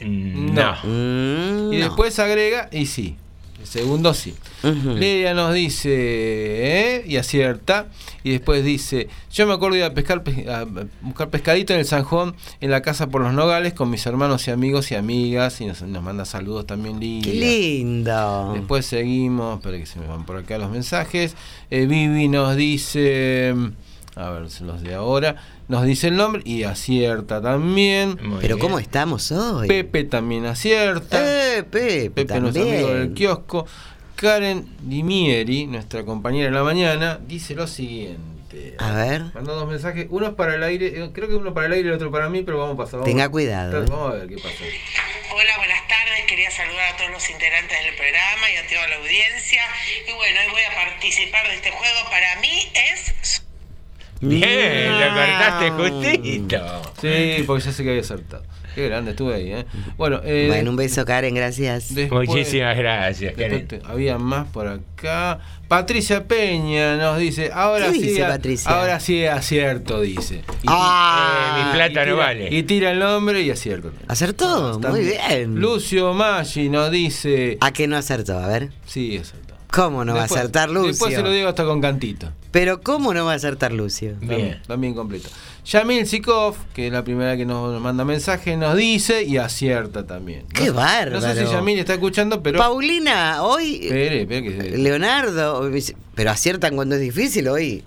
No. Mm, Y después agrega, y sí. El segundo sí. Lidia nos dice, ¿eh? y acierta. Y después dice, yo me acuerdo de ir a, pescar, pe- a buscar pescadito en el Sanjón, en la casa por los nogales, con mis hermanos y amigos y amigas. Y nos, nos manda saludos también Lidia. Qué lindo. Después seguimos, espera que se me van por acá los mensajes. Eh, Vivi nos dice, a ver, los de ahora, nos dice el nombre y acierta también. Pero ¿cómo estamos hoy? Pepe también acierta. Eh, Pepe, Pepe, nuestro también. amigo del kiosco. Karen Dimieri, nuestra compañera en la mañana, dice lo siguiente. A ver. Mandó dos mensajes, uno es para el aire, eh, creo que uno para el aire y el otro para mí, pero vamos a pasar. Tenga cuidado, eh. Vamos a ver qué pasa. Hola, buenas tardes. Quería saludar a todos los integrantes del programa y a toda la audiencia. Y bueno, hoy voy a participar de este juego. Para mí es Bien, lo cortaste justito. Sí, porque ya sé que había acertado. Qué grande estuve ahí, ¿eh? Bueno, eh, Bueno, un beso, Karen, gracias. Después- Muchísimas gracias, Karen. te- había más por acá. Patricia Peña nos dice, ahora ¿Qué sí, dice a- ahora sí acierto, dice. Y, Ah, Eh, mi plata no tira- vale. Y tira el nombre y acierto. ¿Acertó? Está Muy bien. Lucio Maggi nos dice, ¿A qué no acertó? A ver. sí, acertó. ¿Cómo no va a acertar Lucio? Después se lo digo hasta con cantito. Pero ¿cómo no va a acertar Lucio? También, también completo. Yamil Sikov, que es la primera que nos, manda mensaje, nos dice y acierta también. ¡Qué No- bárbaro! No sé si Yamil está escuchando, pero. Paulina, hoy. Espere, espere que- Leonardo. Pero aciertan cuando es difícil hoy.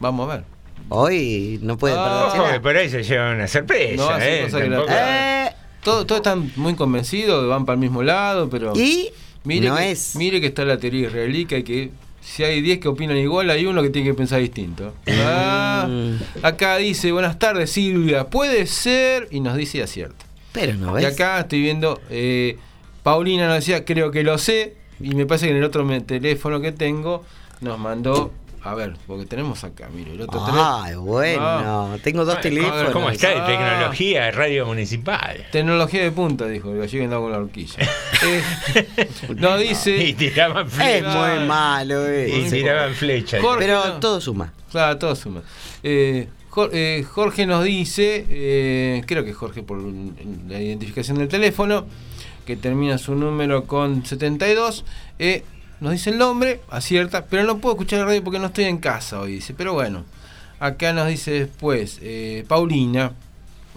Vamos a ver. Hoy no puede Ah, perder. Ojo, que por ahí se lleva una sorpresa. No hace eh, Eh, Todos todos están muy convencidos, van para el mismo lado, pero. Y Mire no que, es. Mire que está la teoría israelí que hay que. Si hay 10 que opinan igual, hay uno que tiene que pensar distinto. Ah, Mm. acá dice, buenas tardes Silvia, puede ser, y nos dice y acierta. Pero no Y ves. acá estoy viendo, eh, Paulina nos decía, creo que lo sé, y me parece que en el otro teléfono que tengo nos mandó, a ver, porque tenemos acá, mire, el otro Ay, bueno. Ah. Tengo dos Ay, teléfonos. ¿Cómo está de Ah. tecnología de radio municipal? Tecnología de punta, dijo, el gallego andaba con la horquilla. (laughs) Eh, nos Y dice, tiraban Es flechas. muy malo, eh. Y tiraban flechas. Jorge, Pero no. todo suma. claro, todo suma. Eh, eh, Jorge nos dice, eh, creo que Jorge por la identificación del teléfono, que termina su número con 72, eh, nos dice el nombre, acierta, pero no puedo escuchar la radio porque no estoy en casa hoy, dice, pero bueno, acá nos dice después, eh, Paulina,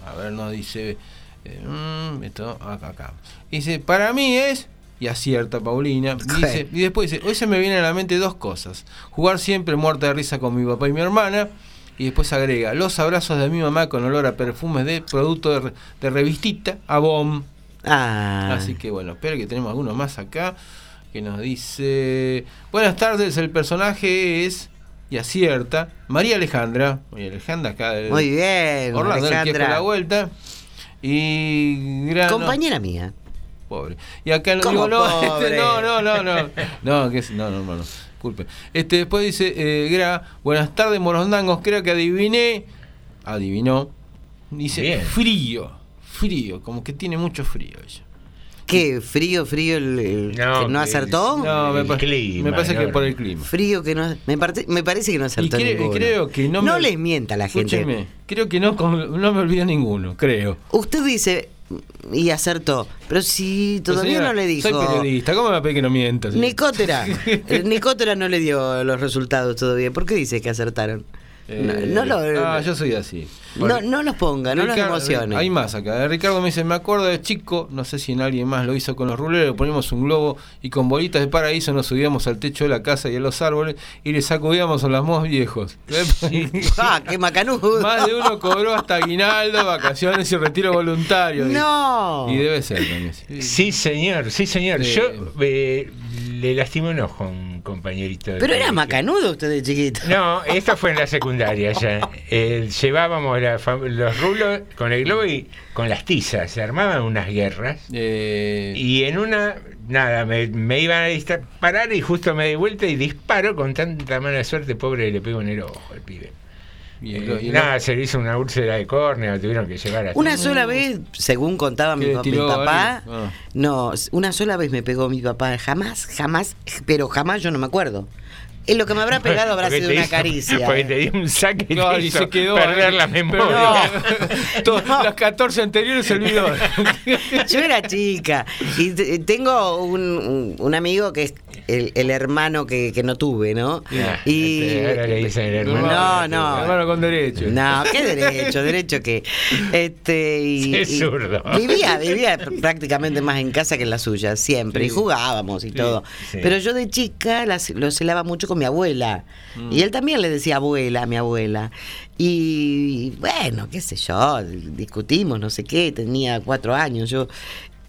a ver, nos dice, eh, mm, esto, acá, acá, dice, para mí es... Y acierta Paulina. (laughs) Dice, y después dice, hoy se me vienen a la mente dos cosas. Jugar siempre muerta de risa con mi papá y mi hermana. Y después agrega, los abrazos de mi mamá con olor a perfumes de producto de, de revistita, a bomb. Ah. Así que bueno, espero que tenemos alguno más acá que nos dice, buenas tardes, el personaje es, y acierta, María Alejandra. María Alejandra acá del Muy bien, Orlando Alejandra. La Vuelta. Y Compañera mía. Pobre. Y acá no, ¿Cómo digo, no, (laughs) pobre? este, no, no, no, no. No, que es, no, no, hermano. Disculpe. Este, después dice, eh, Gra, buenas tardes, morondangos, creo que adiviné. Adivinó. Dice, Bien. frío, frío, como que tiene mucho frío ella. ¿Qué? ¿Frío, frío el, el No, que no acertó? No, me, pa- clima, me parece que no, por no. el clima. Frío que no. Me, parte- me parece que no Y acertó cre- ninguno. creo que no me- les mienta a la gente. Creo que no, no me olvidé ninguno, creo. Usted dice y acertó, pero si todavía señora, no le dijo. Soy periodista, ¿cómo me va a pedir que no mienta? señora? Nicótera. (laughs) Nicótera no le dio los resultados todavía. ¿Por qué dice que acertaron? No, Eh, no lo. ah, yo soy así. No, no los ponga, no los Ricardo- emocione. Hay más acá. Ricardo me dice, me acuerdo de chico, no sé si en alguien más lo hizo con los ruleros, le poníamos un globo y con bolitas de paraíso nos subíamos al techo de la casa y a los árboles y le sacudíamos a los más viejos. (laughs) ah, qué macanudo. Más de uno cobró hasta aguinaldo, vacaciones y retiro voluntario. No. Y debe ser también. sí. Sí, señor, sí, señor. Sí. Yo eh, le lastimé un ojo a un compañerito. de Pero era macanudo usted de chiquito. No, esto fue en la secundaria ya. (laughs) Eh, llevábamos la los rulos con el globo y con las tizas. Se armaban unas guerras. Eh, Y en una, nada, me, me iban a disparar y justo me di vuelta y disparo con tanta mala suerte, pobre, le pego en el ojo al pibe. Y Eh, el- y el- nada, se le hizo una úlcera de córnea, tuvieron que llevar a Una sola vez, según contaba mi, ¿Que le pa- mi papá? Ah. no, una sola vez me pegó mi papá, jamás, jamás, pero jamás yo no me acuerdo. En lo que me habrá pegado habrá Porque sido una hizo- caricia. Porque te dio un saque y Claro, te y hizo se quedó perder ahí. la memoria. (laughs) Todas Las 14 anteriores se olvidó. (laughs) Yo era chica y te- tengo un, un- amigo que es el, el hermano que, que no tuve, ¿no? Ya, y este, ahora le dicen el hermano. No, no. Hermano con derecho. No, qué derecho, derecho que este y, Sí, es y zurdo. vivía, vivía prácticamente más en casa que en la suya, siempre, y jugábamos y todo. sí. Pero yo de chica las- lo celaba mucho con mi abuela. Mm. Y él también le decía abuela a mi abuela. Y bueno, qué sé yo, discutimos, no sé qué, tenía cuatro años yo.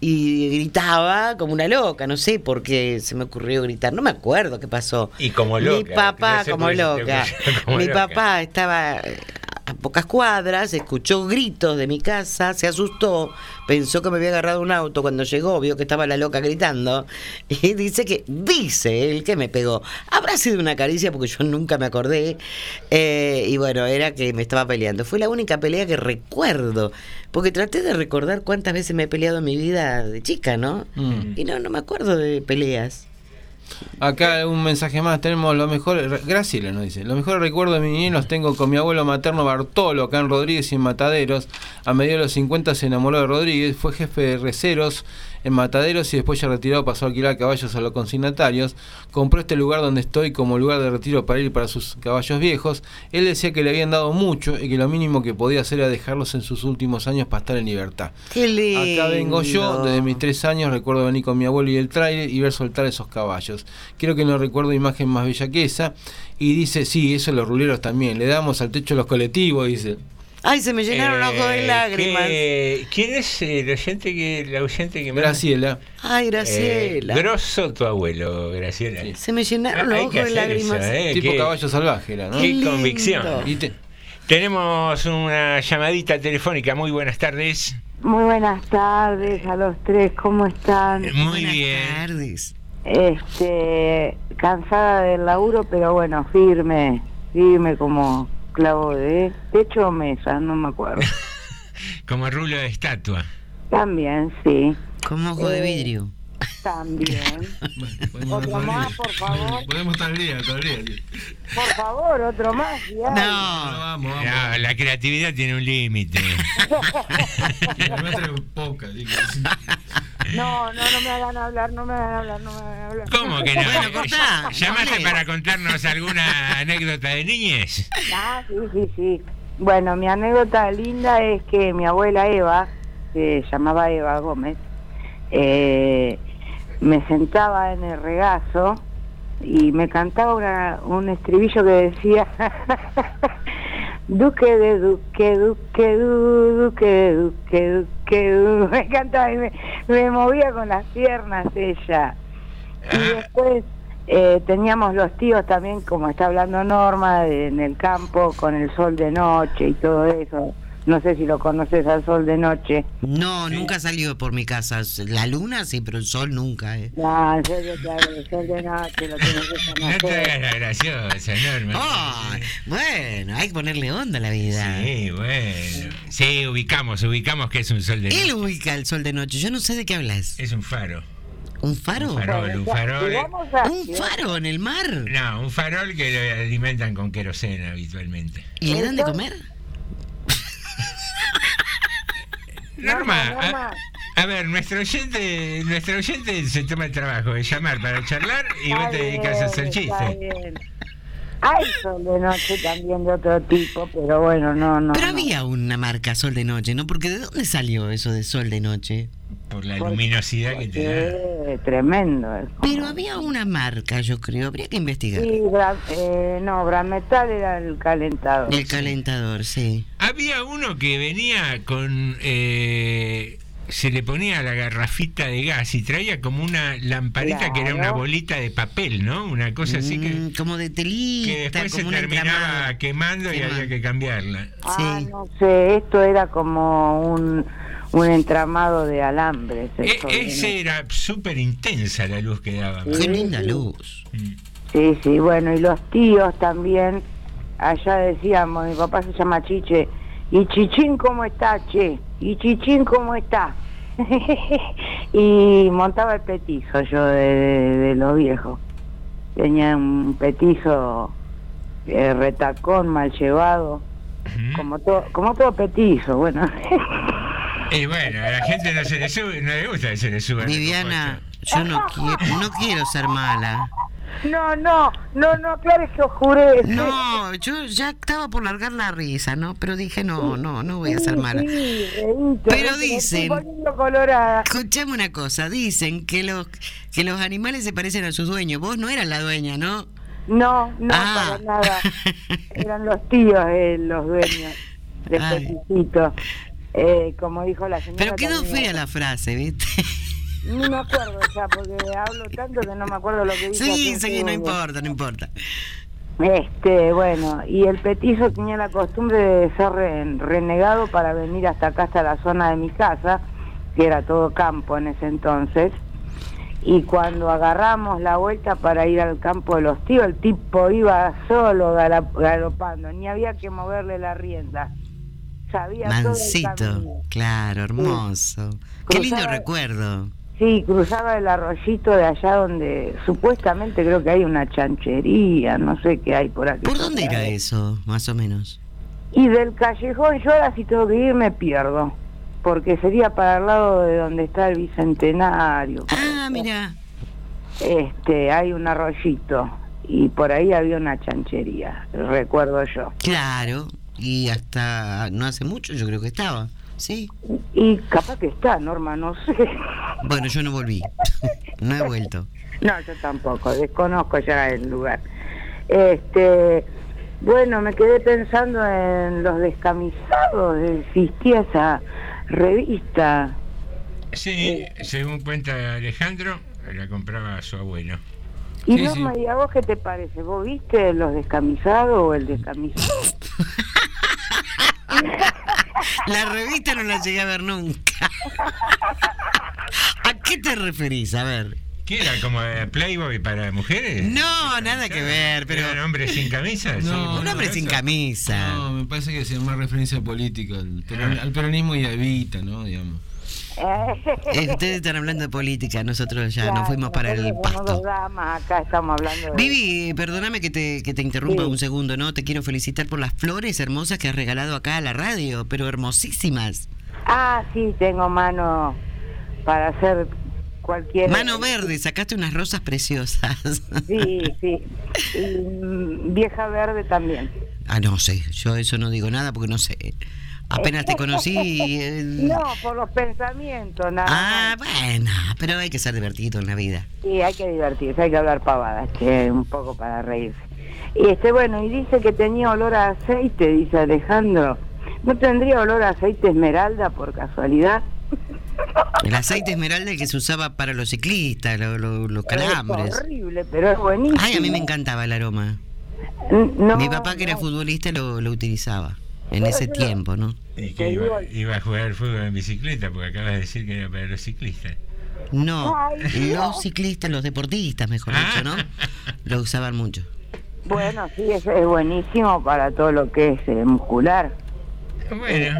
Y gritaba como una loca, no sé por qué se me ocurrió gritar, no me acuerdo qué pasó. Y como (laughs) Mi loca. papá, no sé como loca. Mi papá estaba pocas cuadras, escuchó gritos de mi casa, se asustó, pensó que me había agarrado un auto cuando llegó, vio que estaba la loca gritando (laughs) y dice que, dice él que me pegó. Habrá sido una caricia porque yo nunca me acordé eh, y bueno, era que me estaba peleando. Fue la única pelea que recuerdo, porque traté de recordar cuántas veces me he peleado en mi vida de chica, ¿no? Mm. Y no, no me acuerdo de peleas. Acá un mensaje más, tenemos lo mejor, Graciela nos dice, los mejores recuerdos de mi niñez los tengo con mi abuelo materno Bartolo, acá en Rodríguez y en Mataderos. A mediados de los 50 se enamoró de Rodríguez, fue jefe de receros en Mataderos y después ya retirado pasó a alquilar caballos a los consignatarios. Compró este lugar donde estoy como lugar de retiro para ir para sus caballos viejos. Él decía que le habían dado mucho y que lo mínimo que podía hacer era dejarlos en sus últimos años para estar en libertad. Qué lindo. Acá vengo yo, desde mis tres años recuerdo venir con mi abuelo y el trailer y ver soltar esos caballos. Creo que no recuerdo imagen más bella que esa. Y dice, sí, eso los ruleros también. Le damos al techo los colectivos, dice. Ay, se me llenaron los ojos de Eh, lágrimas. ¿qué- ¿Quién es el oyente que, la oyente que me Graciela. Ay, Graciela. Eh, grosso tu abuelo, Graciela. Se me llenaron los Hay ojos que de lágrimas. eso, ¿eh? Tipo Qué- caballo salvaje era, ¿no? Qué lindo. convicción. Y te- Tenemos una llamadita telefónica. Muy buenas tardes. Muy buenas tardes a los tres, ¿cómo están? Muy bien. tardes. Este, cansada del laburo, pero bueno, firme, firme como clavo de techo o mesa, no me acuerdo. (laughs) Como rulo de estatua. También, sí. Como ojo de Eh, vidrio. También. (laughs) Otro más, por favor. Podemos estar al día, el día. Por favor, otro más. ya. No. Vamos, vamos. No, la creatividad tiene un límite. (laughs) poca, No, no, no me hagan hablar, no me hagan hablar, no me hagan hablar. ¿Cómo que no? Bueno, cortá. ¿Llamaste para contarnos alguna anécdota de niñez? Ah, sí, sí, sí. Bueno, mi anécdota linda es que mi abuela Eva, que se llamaba Eva Gómez, eh, me sentaba en el regazo y me cantaba una- un estribillo que decía Duque de Duque, Duque, du, Duque, Duque, Duque, du". (laughs) Me cantaba y me, me movía con las piernas ella. Y después eh, teníamos los tíos también, como está hablando Norma, de- en el campo con el sol de noche y todo eso. No sé si lo conoces al sol de noche. No, nunca salió por mi casa. La luna sí, pero el sol nunca. Eh. No, en serio, claro, el sol de noche lo tienes que (laughs) No te conocer. hagas la graciosa, Norma. Ay, bueno, hay que ponerle onda a la vida. Sí, bueno. Sí, ubicamos, ubicamos que es un sol de Él noche. ubica el sol de noche. Yo no sé de qué hablas. Es un faro. ¿Un faro? Un farol, un farol. A- ¿Un faro en el mar? No, un farol que lo alimentan con queroseno habitualmente. ¿Y le dan de comer? Norma, Norma. a, a ver, nuestro oyente, nuestro oyente se toma el trabajo de llamar para charlar y vos te dedicas a hacer chistes. Hay sol de noche también de otro tipo, pero bueno, no, no. Pero no. había una marca Sol de Noche, ¿no? Porque ¿de dónde salió eso de Sol de Noche? Por la luminosidad que te da. Eh, tremendo. Pero había una marca, yo creo, habría que investigar. Sí, Bra- eh, no, Brametal era el calentador. El calentador, sí. Había uno que venía con. eh, se le ponía la garrafita de gas y traía como una lamparita que era una bolita de papel, ¿no? Una cosa así que, Mm, como de telita, que después se como terminaba quemando y había que cambiarla. Ah, no sé, esto era como un, un entramado de alambres. E- ese era súper intensa la luz que daba. Qué linda luz. Sí, sí, bueno, y los tíos también, allá decíamos, mi papá se llama Chiche, y Chichín, ¿cómo está, che? Y Chichín, ¿cómo está? (laughs) y montaba el petizo yo de, de, de lo viejo. Tenía un petizo eh, retacón, mal llevado, como, todo como todo petizo, bueno. Y bueno, a la gente no se le sube, no le gusta que se le suba. Viviana, yo no quiero, no quiero ser mala. no, no, no, no, claro que oscurece. No, yo ya estaba por largar la risa, ¿no? Pero dije, no, no, no voy a ser mala. Sí, Pero dicen, escuchame una cosa, dicen que los que los animales se parecen a sus dueños. Vos no eras la dueña, ¿no? No, no, Ah. para nada. Eran los tíos eh, los dueños del Ay. peticito. Eh, como dijo la señora. Pero quedó también- fea la frase, ¿viste? No me acuerdo ya, porque hablo tanto que no me acuerdo lo que hace Sí, sí, no importa, no importa. Este, bueno, y el petizo tenía la costumbre de ser re- renegado para venir hasta acá, hasta la zona de mi casa, que era todo campo en ese entonces. Y cuando agarramos la vuelta para ir al campo de los tíos, el tipo iba solo galopando, ni había que moverle la rienda. Sabía todo el Mansito, camino. claro, hermoso. Qué lindo recuerdo. Sí, cruzaba el arroyito de allá donde supuestamente creo que hay una chanchería, no sé qué hay por aquí. ¿Por dónde era eso, más o menos? Y del callejón, yo ahora si tengo que ir me pierdo, porque sería para el lado de donde está el bicentenario. Ah, mira. Este, hay un arroyito y por ahí había una chanchería, recuerdo yo. Claro, y hasta no hace mucho yo creo que estaba, ¿sí? Y capaz que está, Norma, no sé. Bueno, yo no volví, (laughs) no he vuelto. No, yo tampoco, desconozco ya el lugar. Este, bueno, me quedé pensando en los descamisados, existía esa revista. Sí, según cuenta Alejandro, la compraba su abuelo. Y Sí, Norma, ¿y a vos qué te parece? ¿Vos viste los descamisados o el descamisado? (laughs) La revista no la llegué a ver nunca. (laughs) ¿A qué te referís? A ver. ¿Qué era? ¿Como Playboy para mujeres? No, nada que ver, pero... ¿Era un hombre sin camisa? Sí, No, Un hombre sin camisa. No, me parece que es más referencia política al, peron- al peronismo y a Evita, ¿no? Digamos. Eh, ustedes están hablando de política, nosotros ya nos fuimos para el pasto. dos damas, acá estamos hablando de... Vivi, perdóname que te, que te interrumpa Sí. un segundo, ¿no? Te quiero felicitar por las flores hermosas que has regalado acá a la radio, pero hermosísimas. Ah, sí, tengo mano para hacer cualquier... Mano verde, sacaste unas rosas preciosas. (laughs) Sí, sí. Y, mm, vieja verde también. Ah, no sé, yo eso no digo nada porque no sé. Apenas te conocí. (laughs) eh, No, por los pensamientos, nada Ah, más. bueno, pero hay que ser divertido en la vida. Sí, hay que divertirse, hay que hablar pavadas, que un poco para reírse. Y este, bueno, y dice que tenía olor a aceite, dice Alejandro. ¿No tendría olor a aceite esmeralda por casualidad? El aceite esmeralda que se usaba para los ciclistas, lo- lo- los Es calambres. horrible, pero es buenísimo. Ay, a mí me encantaba el aroma. No, Mi papá, que era futbolista, lo, lo utilizaba en ese tiempo, ¿no? Y que iba, iba a jugar al fútbol en bicicleta, porque acabas de decir que era para los ciclistas. No, los ciclistas, los deportistas, mejor dicho, ¿no? Lo usaban mucho. Bueno, sí, es, es buenísimo para todo lo que es eh, muscular. Bueno,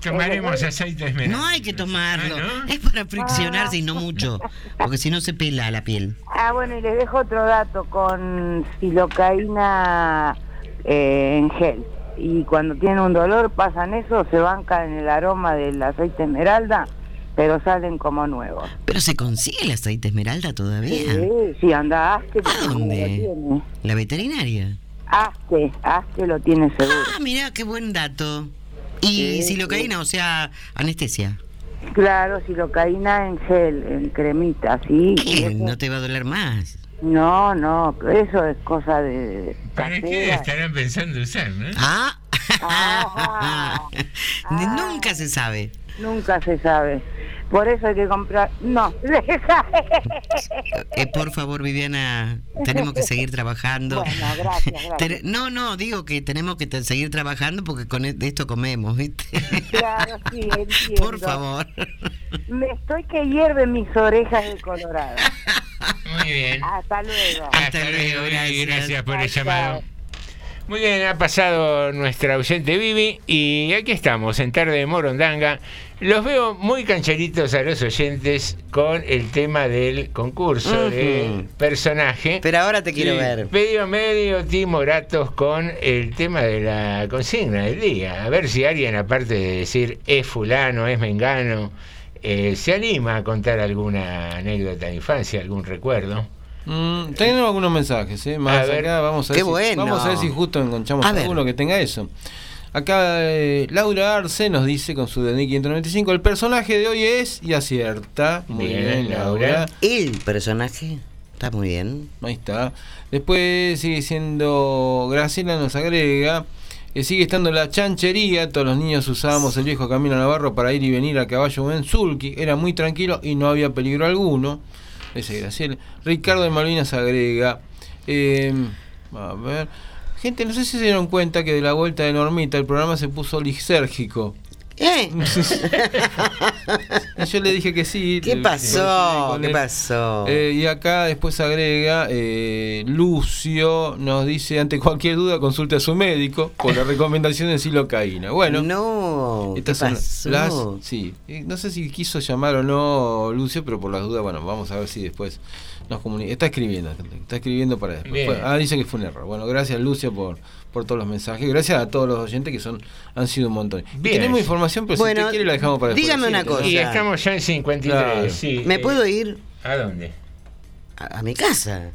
tomaremos aceite esmeralda. No hay que tomarlo. Ah, ¿no? Es para friccionarse y no mucho. Porque si no se pela la piel. Ah, bueno, y les dejo otro dato con silocaína eh, en gel. Y cuando tienen un dolor pasan eso, se bancan en el aroma del aceite esmeralda, pero salen como nuevos. Pero se consigue el aceite esmeralda todavía. Sí, sí, anda, que ¿A dónde? La veterinaria. Aste, Aste lo tiene seguro. Ah, mirá, qué buen dato. Y Sí, silocaína, o sea, anestesia. Claro, silocaína en gel, en cremita, ¿sí? Eso- No te va a doler más. No, no, eso es cosa de... ¿Para qué estarán pensando usar, no? Ah, Ah, (laughs) nunca se sabe. nunca se sabe. Por eso hay que comprar... No, deja. (laughs) Eh, por favor, Viviana, tenemos que seguir trabajando. Bueno, gracias, No, no, digo que tenemos que seguir trabajando porque con e- de esto comemos, ¿viste? Claro, sí, entiendo. Por favor. Me estoy que hierven mis orejas de colorado. Muy bien. Hasta luego. Hasta luego, gracias por el llamado. Muy bien, ha pasado nuestra ausente Vivi y aquí estamos en Tarde de Morondanga. Los veo muy cancheritos a los oyentes con el tema del concurso del Ujú. personaje. Pero ahora te quiero Y ver. Medio medio timoratos con el tema de la consigna del día. A ver si alguien, aparte de decir es fulano, es mengano, eh, se anima a contar alguna anécdota de infancia, algún recuerdo. Mm, tenemos algunos mensajes, ¿eh? Más A ver. acá, vamos a ver Qué si, bueno. Vamos a ver si justo encontramos A ver. alguno que tenga eso. Acá eh, Laura Arce nos dice con su DNI 595, el personaje de hoy es y acierta. Muy Bien, bien, Laura. El personaje está muy bien. Ahí está. Después sigue siendo Graciela nos agrega. que sigue estando la chanchería, todos los niños usábamos el viejo camino Navarro para ir y venir a caballo en Sulky, era muy tranquilo y no había peligro alguno. Ese Graciela. Ricardo de Malvinas agrega. eh, a ver. Gente, no sé si se dieron cuenta que de la vuelta de Normita el programa se puso lisérgico. ¿Eh? (laughs) Yo le dije que sí. ¿Qué pasó? ¿Qué pasó? Eh, y acá después agrega, eh, Lucio nos dice, ante cualquier duda consulte a su médico por la recomendación de silocaína. Bueno, no, estas ¿qué son pasó? las... Sí, Eh, no sé si quiso llamar o no Lucio, pero por las dudas, bueno, vamos a ver si después nos comunica. Está escribiendo, está escribiendo para después. Bien. Ah, dice que fue un error. Bueno, gracias Lucio por, por todos los mensajes. Gracias a todos los oyentes que son han sido un montón. Bien. tenemos información, pero si Bueno, usted quiere la dejamos para después. dígame una cosa. Y estamos ya en 53. Claro. sí, ¿Me eh, puedo ir ¿A dónde? a, a mi casa?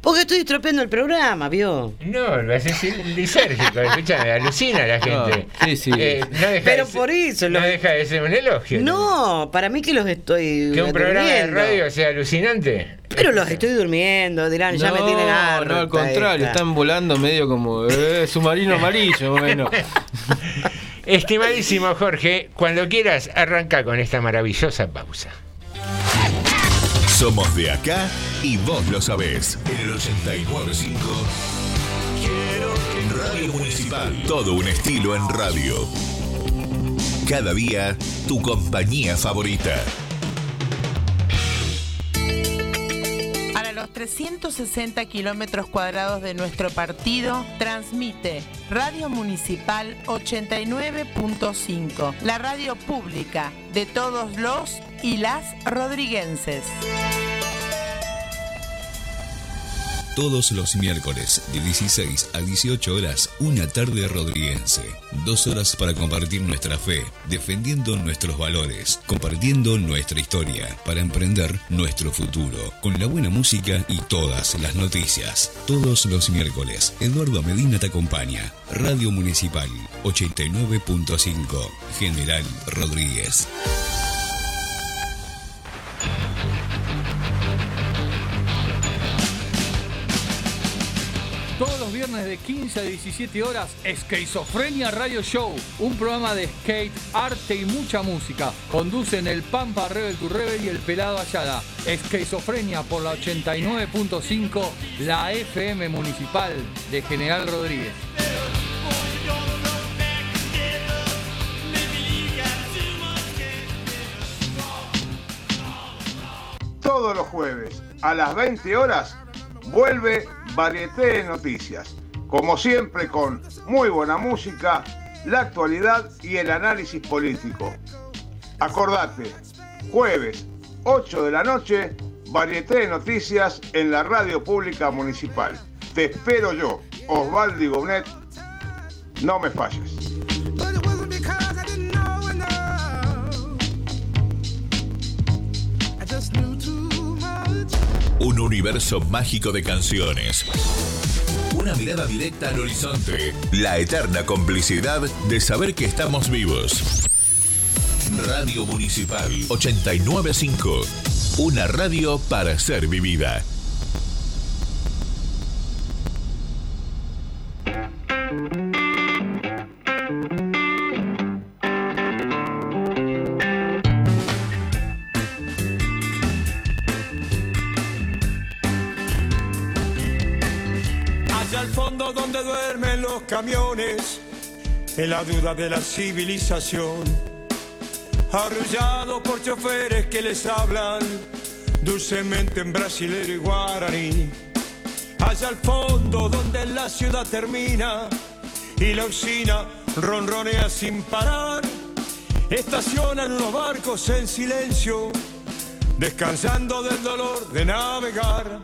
Porque estoy estropeando el programa, ¿vio? No, a decir lisérgico, escúchame, alucina la gente. No, sí, sí. Eh, no deja Pero de ser- por eso No lo- deja de ser un elogio. No, para mí que los estoy Que un programa de radio sea alucinante. Pero los estoy durmiendo, dirán, ya me tienen harta. No, al contrario, esta. están volando medio como eh, submarino amarillo, bueno. (laughs) Estimadísimo Jorge, cuando quieras, arranca con esta maravillosa pausa. Somos de acá y vos lo sabés. En el 895 Radio Municipal. Todo un estilo en radio. Cada día, tu compañía favorita. Para los 360 kilómetros cuadrados de nuestro partido, transmite Radio Municipal 89.5, la radio pública de todos los y las rodriguenses. Todos los miércoles de 16 a 18 horas, una tarde rodriguense. Dos horas para compartir nuestra fe, defendiendo nuestros valores, compartiendo nuestra historia, para emprender nuestro futuro, con la buena música y todas las noticias. Todos los miércoles, Eduardo Medina te acompaña. Radio Municipal 89.5, General Rodríguez. De 15 a 17 horas, Esquizofrenia Radio Show, un programa de skate, arte y mucha música. Conducen el Pampa Rebel to Rebel y el Pelado Ayala. Esquizofrenia por la 89.5, la FM Municipal de General Rodríguez. Todos los jueves a las 20 horas vuelve Varieté de Noticias. Como siempre con muy buena música, la actualidad y el análisis político. Acordate, jueves 8 de la noche, Varieté de Noticias en la Radio Pública Municipal. Te espero yo, Osvaldo Gonet. No me falles. Un universo mágico de canciones. Una mirada directa al horizonte. La eterna complicidad de saber que estamos vivos. Radio Municipal 895. Una radio para ser vivida. Los camiones, en la duda de la civilización, arrullados por choferes que les hablan dulcemente en brasilero y guaraní. Allá al fondo donde la ciudad termina y la usina ronronea sin parar, estacionan unos barcos en silencio, descansando del dolor de navegar.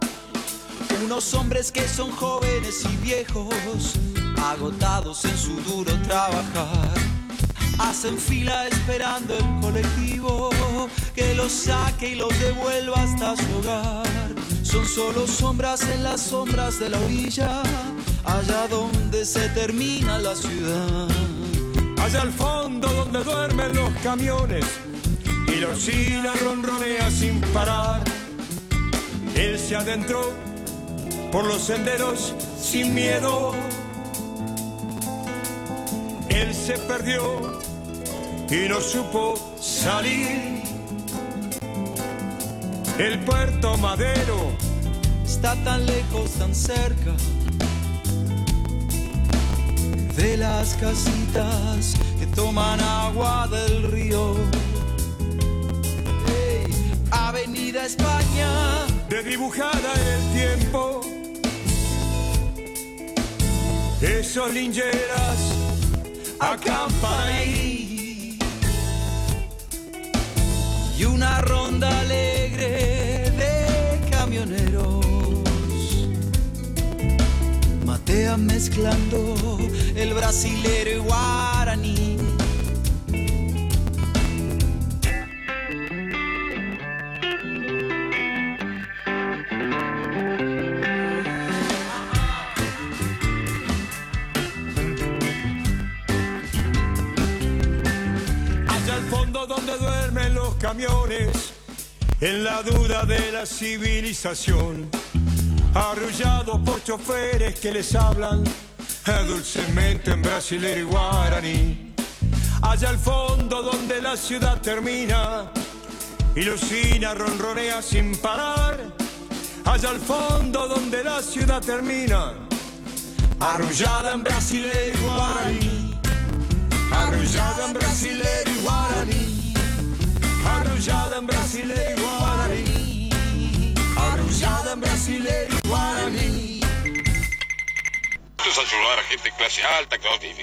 Unos hombres que son jóvenes y viejos, agotados en su duro trabajar. Hacen fila esperando el colectivo que los saque y los devuelva hasta su hogar. Son solo sombras en las sombras de la orilla, allá donde se termina la ciudad. Allá al fondo donde duermen los camiones y la usina ronronea sin parar. Él se adentró por los senderos sin miedo. Él se perdió y no supo salir. El puerto madero Está tan lejos, tan cerca de las casitas que toman agua del río. Ey, Avenida España. de dibujada el tiempo. Esos lingeras acampan ahí. y una ronda alegre de camioneros. Matean mezclando el brasilero y guaraní. Camiones, en la duda de la civilización, arrullados por choferes que les hablan dulcemente en brasilero y guaraní. Allá al fondo donde la ciudad termina y ronronea sin parar. Allá al fondo donde la ciudad termina, arrullada en brasilero y guaraní. Arrullada en brasilero y guaraní. Arrullada en brasilero y guaraní. Arrullada en brasilero ayudar a gente de clase alta,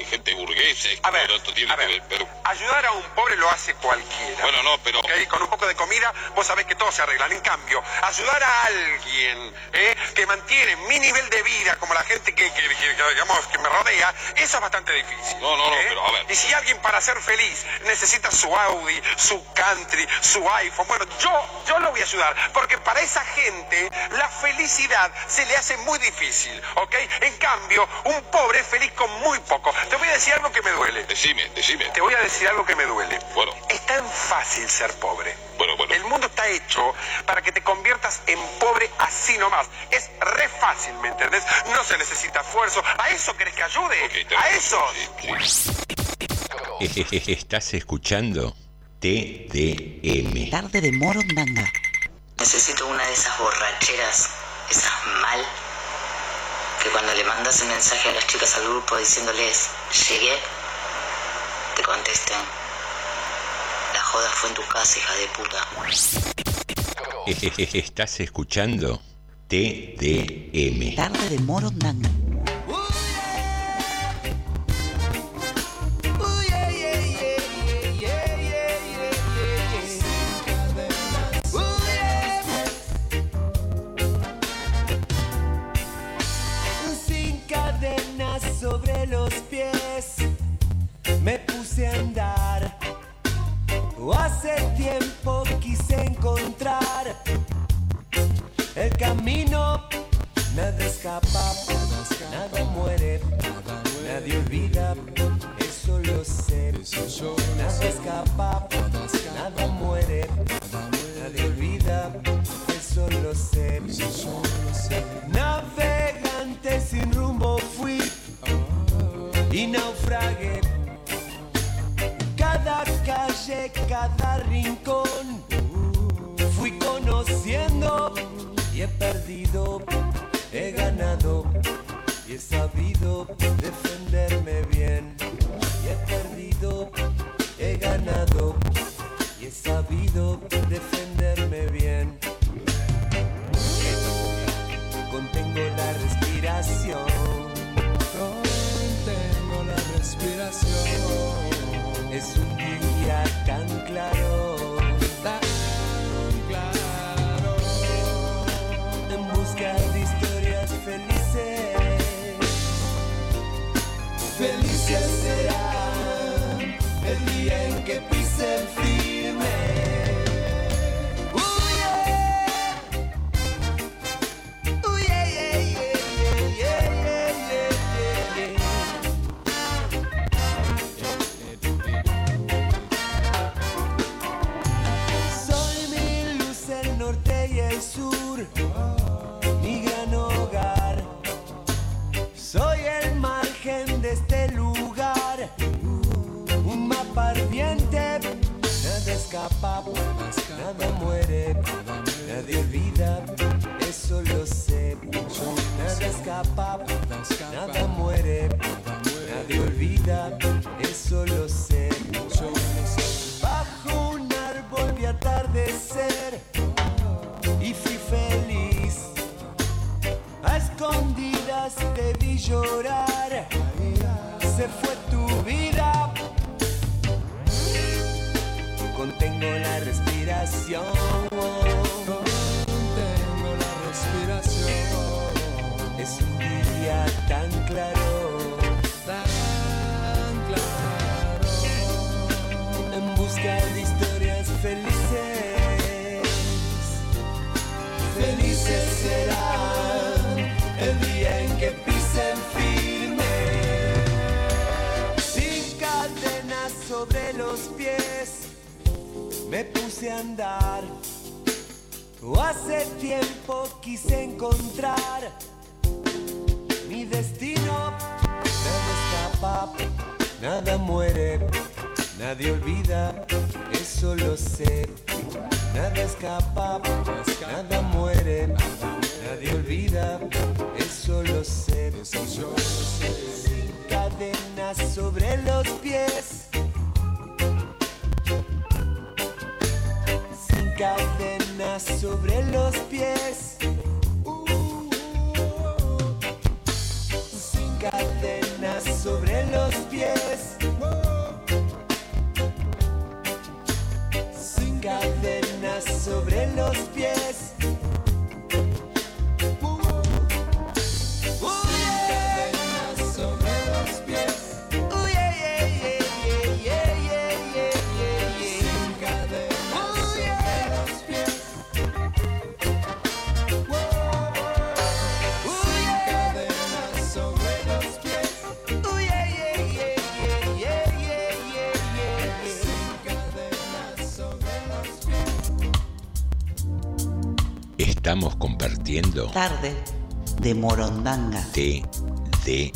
gente burguesa. A ver, esto tiene que ver, pero... Ayudar a un pobre lo hace cualquiera. Bueno, no, pero... Ok, Con un poco de comida, vos sabés que todo se arreglan. En cambio, ayudar a alguien ¿eh? que mantiene mi nivel de vida, como la gente que, que- que- que, digamos, que me rodea, eso es bastante difícil. No, no, no, ¿eh? pero a ver. Y si alguien para ser feliz necesita su Audi, su country, su iPhone, bueno, yo, yo lo voy a ayudar, porque para esa gente la felicidad se le hace muy difícil, ¿ok? En cambio, un pobre es feliz con muy poco. Te voy a decir algo que me duele. Decime, decime. Te voy a decir algo que me duele. Bueno. Es tan fácil ser pobre. Bueno, bueno. El mundo está hecho para que te conviertas en pobre así nomás. Es re fácil, ¿me entendés? No se necesita esfuerzo. ¿A eso querés que ayude? ¿A eso? Estás escuchando TDM. Tarde de Morondanga. Necesito una de esas borracheras, esas mal, que cuando le mandas un mensaje a las chicas al grupo diciéndoles, llegué, te contesten, la joda fue en tu casa, hija de puta. Estás escuchando TDM. Tarde de Morondanga. Los pies, me puse a andar. Hace tiempo quise encontrar el camino, nada escapa. nada muere, nadie olvida, eso lo sé. Nada escapa, nada muere, y. Cada calle, cada rincón fui conociendo y he perdido, he ganado y he sabido defenderme bien. Y he perdido, he ganado y he sabido defenderme bien. Contengo la respiración. Es un día tan claro. Tan claro. En busca de historias felices. Felices será el día en que pisen firme. Nada escapa, nada muere, nadie olvida, eso lo sé. Bajo un árbol vi atardecer y fui feliz. A escondidas te vi llorar, se fue tu vida. Contengo la respiración. Contengo la respiración. Un día tan claro. Tan claro. En busca de historias felices. Felices serán el día en que pisen firme. Sin cadenas sobre los pies, me puse a andar. Hace tiempo quise encontrar destino. Nada escapa, nada muere, nadie olvida, eso lo sé. Nada escapa, nada muere, nadie olvida, eso lo sé. Sin cadenas sobre los pies. Sin cadenas sobre los pies. Sobre los pies. Sin cadenas sobre los pies. Estamos compartiendo Tarde de Morondanga. TDM.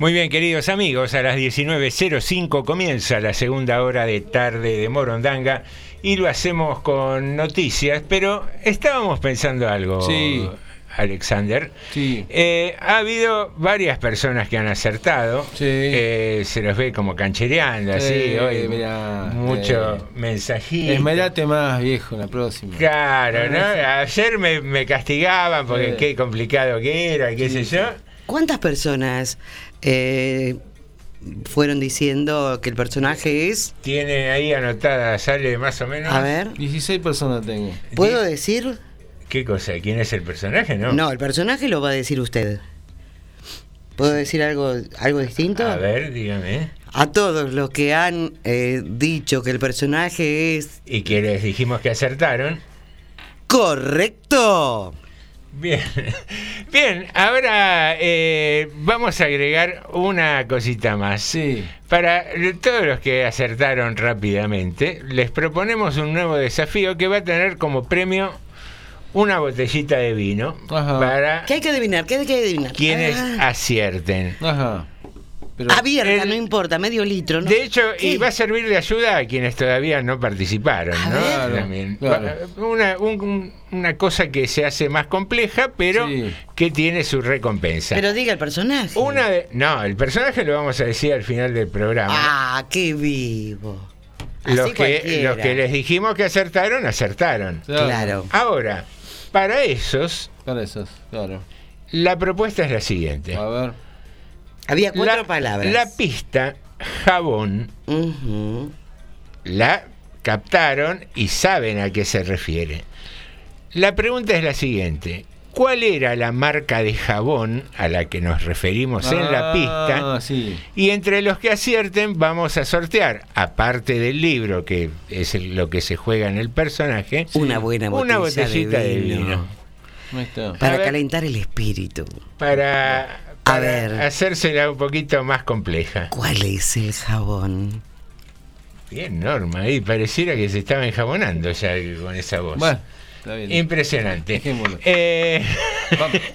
Muy bien, queridos amigos, a las 19.05 comienza la segunda hora de tarde de Morondanga y lo hacemos con noticias, pero estábamos pensando algo, Sí. Alexander. Eh, ha habido varias personas que han acertado, Eh, se los ve como canchereando, así, Sí, hoy mirá, mucho eh, mensajito. Esmerate más, viejo, la próxima. Claro, ¿no? Ayer me, me castigaban porque Sí. qué complicado que era, qué sé yo. ¿Cuántas personas eh, fueron diciendo que el personaje es? Tiene ahí anotada, sale más o menos. A ver. 16 personas tengo. ¿Puedo decir? ¿Qué cosa? ¿Quién es el personaje? No. No, el personaje lo va a decir usted. ¿Puedo decir algo, algo distinto? A ver, dígame. A todos los que han eh, dicho que el personaje es Y que les dijimos que acertaron. correcto. Bien, (laughs) bien, ahora eh, vamos a agregar una cosita más. Sí. Para todos los que acertaron rápidamente, les proponemos un nuevo desafío que va a tener como premio una botellita de vino para ¿Qué hay que adivinar? ¿Qué hay que adivinar? quienes Ah, acierten. Ajá. Abierta, no importa, medio litro. ¿no? De hecho, y va a servir de ayuda a quienes todavía no participaron, ¿no? ver. También. Claro. Una, un- una cosa que se hace más compleja, pero que tiene su recompensa. Pero diga el personaje. Una de- no, el personaje lo vamos a decir al final del programa. Ah, qué vivo. los, así que, cualquiera. los que les dijimos que acertaron, acertaron. Claro. Ahora, para esos, Para esos, claro. la propuesta es la siguiente. A ver. Había cuatro la, palabras. La pista jabón la captaron y saben a qué se refiere. La pregunta es la siguiente. ¿Cuál era la marca de jabón a la que nos referimos en la pista? Ah, sí. Y entre los que acierten vamos a sortear, aparte del libro, que es el- lo que se juega en el personaje, Una buena una botella de botellita de vino. Para calentar el espíritu. Para, para ver. hacérsela un poquito más compleja. ¿Cuál es el jabón? Bien, Norma, ahí pareciera que se estaba enjabonando ya con esa voz. Bueno, está bien. Impresionante. Dejémoslo. Eh,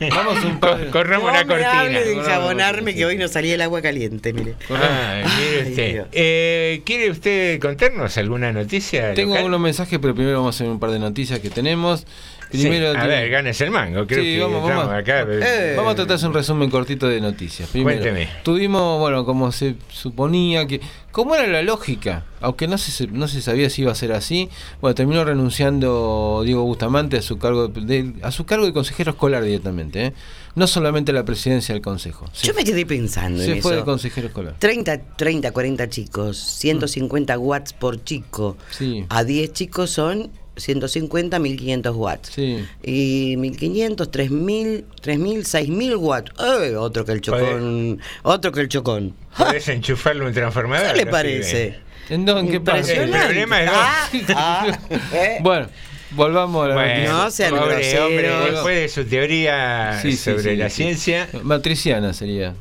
Vamos un (laughs) de- corramos no me cortina. de enjabonarme que hoy no salía el agua caliente, mire. Ah, mire Ay, usted. Eh, ¿Quiere usted contarnos alguna noticia? Tengo local? unos mensajes, pero primero vamos a hacer un par de noticias que tenemos. Primero Sí, a ver, ganes el mango. Creo Sí, que vamos, vamos. acá. Eh, Vamos a tratar de hacer un resumen cortito de noticias. Primero, Cuénteme. Tuvimos, bueno, como se suponía que. ¿Cómo era la lógica? Aunque no se, no se sabía si iba a ser así. Bueno, terminó renunciando Diego Bustamante a su cargo de, a su cargo de consejero escolar directamente. ¿eh? No solamente a la presidencia del consejo. Se, Yo me quedé pensando se en fue de eso. consejero escolar. 30, 30, 40 chicos, 150 watts por chico. Sí. A 10 chicos son 150, 1500 watts. Sí. Y 1500, 3000, 3000, 6000 watts. Eh, otro que el chocón. Otro que el chocón. ¿Podés enchufarle un transformador? ¿Qué le parece? ¿En dónde? ¿Qué pasa? El problema es Ah, ah, (laughs) eh. Bueno, volvamos a la Bueno. No sean pobre groseros. hombre, después de su teoría Sí, sobre sí, la sí. ciencia, Matriciana sería.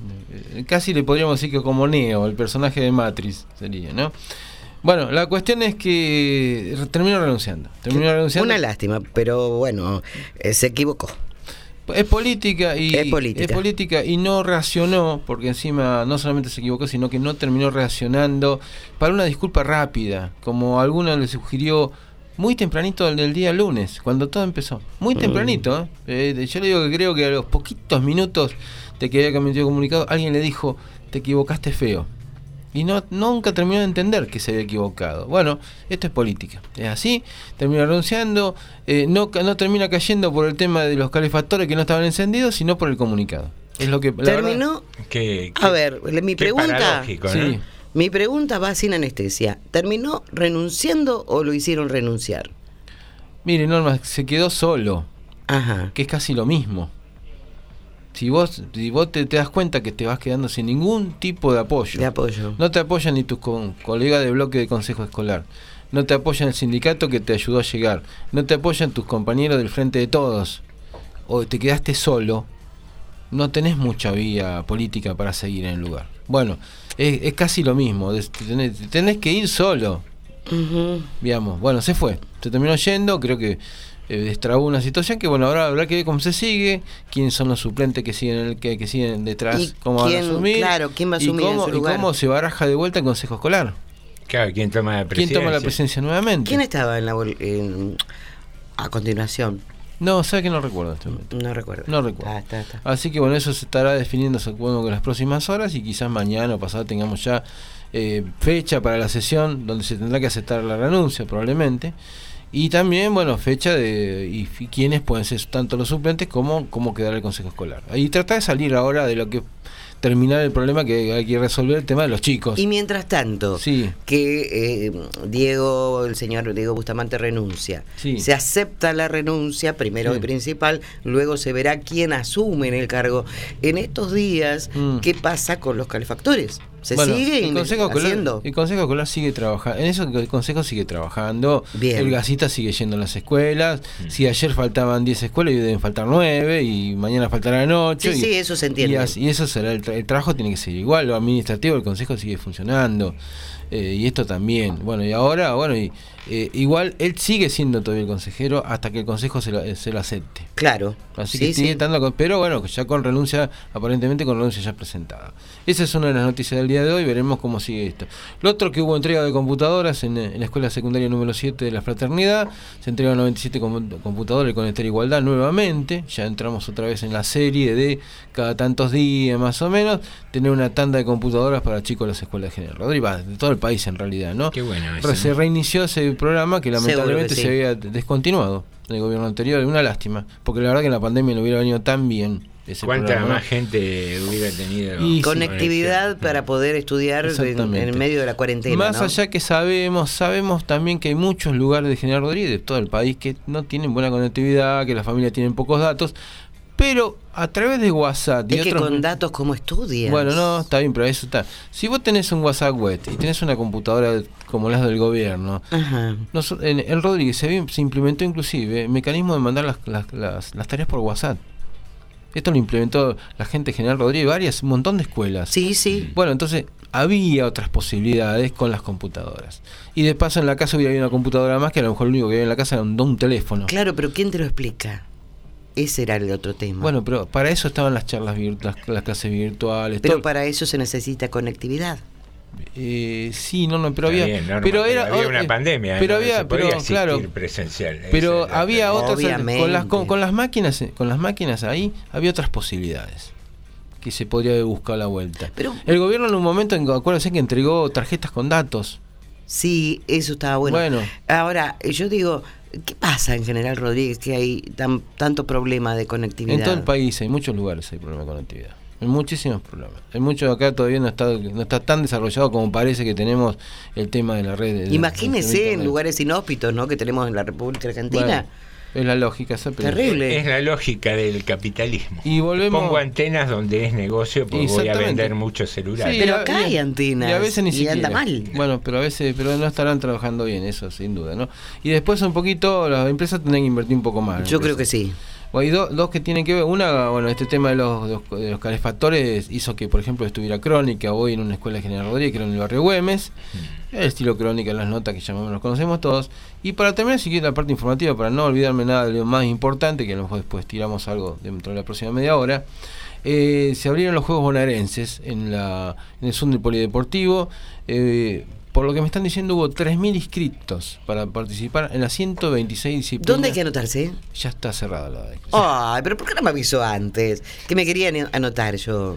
Eh, Casi le podríamos decir que como Neo, el personaje de Matrix sería, ¿no? Bueno, la cuestión es que terminó renunciando. Terminó renunciando. Una lástima, pero bueno, eh, se equivocó. Es política y Es política. es política y no reaccionó porque encima no solamente se equivocó sino que no terminó reaccionando para una disculpa rápida como alguno le sugirió muy tempranito del, día lunes cuando todo empezó muy tempranito ¿eh? Eh, yo le digo que creo que a los poquitos minutos de que había cometido comunicado alguien le dijo te equivocaste feo y no, nunca terminó de entender que se había equivocado. Bueno, esto es política. Es así, termina renunciando, eh, no, no termina cayendo por el tema de los calefactores que no estaban encendidos, sino por el comunicado. Es lo que verdad- Terminó. que, A ver, mi pregunta. paradójico, ¿no? Sí. Mi pregunta va sin anestesia. ¿Terminó renunciando o lo hicieron renunciar? Mire, Norma, se quedó solo, Ajá. que es casi lo mismo. Si vos, si vos te, te das cuenta que te vas quedando sin ningún tipo de apoyo. De apoyo. No te apoyan ni tus con- colegas de bloque de consejo escolar. No te apoyan el sindicato que te ayudó a llegar. No te apoyan tus compañeros del frente de todos. O te quedaste solo. No tenés mucha vía política para seguir en el lugar. Bueno, es, es casi lo mismo. Tenés, tenés que ir solo. Digamos. Bueno, se fue. Se terminó yendo. Creo que eh, destrabó una situación que, bueno, ahora habrá que ver cómo se sigue. Quiénes son los suplentes que siguen, el, que, que siguen detrás. ¿Y cómo van a quién- asumir. claro, quién va a y asumir en cómo- y lugar? cómo se baraja de vuelta el consejo escolar. Claro, ¿quién toma la ¿Quién presidencia? toma la presencia nuevamente? ¿Quién estaba en la en- a continuación? No, sabe que no recuerdo en este momento. No recuerdo. No recuerdo. Ah, está, está. Así que bueno, eso se estará definiendo supongo que en las próximas horas y quizás mañana o pasado tengamos ya eh, fecha para la sesión donde se tendrá que aceptar la renuncia probablemente. Y también, bueno, fecha de y quiénes pueden ser tanto los suplentes como cómo quedará el consejo escolar. Y trata de salir ahora de lo que terminar el problema que hay que resolver el tema de los chicos. Y mientras tanto, Sí. que eh, Diego, el señor Diego Bustamante renuncia. Sí. Se acepta la renuncia, primero Sí. y principal, luego se verá quién asume en el cargo. En estos días, ¿qué pasa con los calefactores? ¿Se Mm. Bueno, sigue el Consejo Escolar- haciendo? El Consejo Escolar sigue trabajando. En eso el Consejo sigue trabajando. Bien. El Gasita sigue yendo a las escuelas. Si ayer faltaban 10 escuelas, hoy deben faltar 9 y mañana faltarán 8. Sí, y, sí, eso se entiende. Y, eso será el, tra- el trabajo tiene que ser igual. Lo administrativo del Consejo sigue funcionando. Eh, y esto también. Bueno, y ahora, bueno, y, eh, igual él sigue siendo todavía el consejero hasta que el Consejo se lo, eh, se lo acepte. Claro. Así Sí, que sigue sí. estando con- pero bueno, ya con renuncia, aparentemente con renuncia ya presentada. Esa es una de las noticias del día de hoy, veremos cómo sigue esto. Lo otro que hubo entrega de computadoras en, en la escuela secundaria número 7 de la Fraternidad, se entregan 97 com- computadores con esta igualdad nuevamente, ya entramos otra vez en la serie de cada tantos días más o menos, tener una tanda de computadoras para chicos de las escuelas de General Rodríguez, de todo el país en realidad, ¿no? Qué bueno eso, Se reinició ese programa que lamentablemente que sí. se había descontinuado en el gobierno anterior, una lástima, porque la verdad que en la pandemia no hubiera venido tan bien ese ¿Cuánta más gente hubiera tenido? Y sí. Conectividad para poder estudiar en, medio de la cuarentena. Más ¿no? allá que sabemos, sabemos también que hay muchos lugares de General Rodríguez, de todo el país, que no tienen buena conectividad, que las familias tienen pocos datos, pero a través de WhatsApp y Es que otros- con datos como estudias. Bueno, no, está bien, pero eso está. Si vos tenés un WhatsApp web y tenés una computadora como las del gobierno, Ajá. en, en Rodríguez se, implementó inclusive el mecanismo de mandar las, las, las- las tareas por WhatsApp. Esto lo implementó la gente General Rodríguez, varias, un montón de escuelas. Sí, sí. Bueno, entonces había otras posibilidades con las computadoras. Y de paso en la casa hubiera habido una computadora más que a lo mejor lo único que había en la casa era un, un teléfono. Claro, pero ¿quién te lo explica? Ese era el otro tema. Bueno, pero para eso estaban las charlas, vir- las, las clases virtuales. pero todo- para eso se necesita conectividad. Eh, sí, no, no, pero había, bien, pero era había una eh, pandemia, pero no había, se podía pero claro, presencial. Pero había otras con las con, las máquinas, eh, con las máquinas ahí había otras posibilidades que se podría haber buscado la vuelta. Pero- el gobierno en un momento, en- acuérdense que entregó tarjetas con datos. Sí, eso estaba bueno. Bueno. Ahora, yo digo, ¿qué pasa en General Rodríguez que hay tan, tanto problema de conectividad? En todo el país, hay muchos lugares hay problema de conectividad. Hay muchísimos problemas. Hay mucho acá todavía no está no está tan desarrollado como parece que tenemos el tema de la red. de- Imagínese de en lugares inhóspitos, ¿no? Que tenemos en la República Argentina. Bueno, es la lógica, esa Terrible. Es la lógica del capitalismo. Y volvemos- Pongo antenas donde es negocio porque voy a vender muchos celulares. Sí, Pero acá hay antenas y a veces ni y siquiera. anda mal. Bueno, pero a veces pero no estarán trabajando bien, eso sin duda, ¿no? Y después un poquito, las empresas tendrán que invertir un poco más. Yo creo que sí. Hay do- dos que tienen que ver. Una, bueno, este tema de los, de los- de los calefactores hizo que, por ejemplo, estuviera Crónica hoy en una escuela de General Rodríguez, que era en el barrio Güemes. El estilo Crónica en las notas que llamamos, nos conocemos todos. Y para terminar, si quieren la parte informativa, para no olvidarme nada de lo más importante, que a lo mejor después tiramos algo dentro de la próxima media hora. eh, se abrieron los Juegos Bonaerenses en, la, en el Zoom del Polideportivo. Eh, por lo que me están diciendo, hubo 3.000 inscritos para participar en las 126 disciplinas. ¿Dónde hay que anotarse? Ya está cerrada la Ay, pero ¿por qué no me avisó antes? Que me querían anotar yo.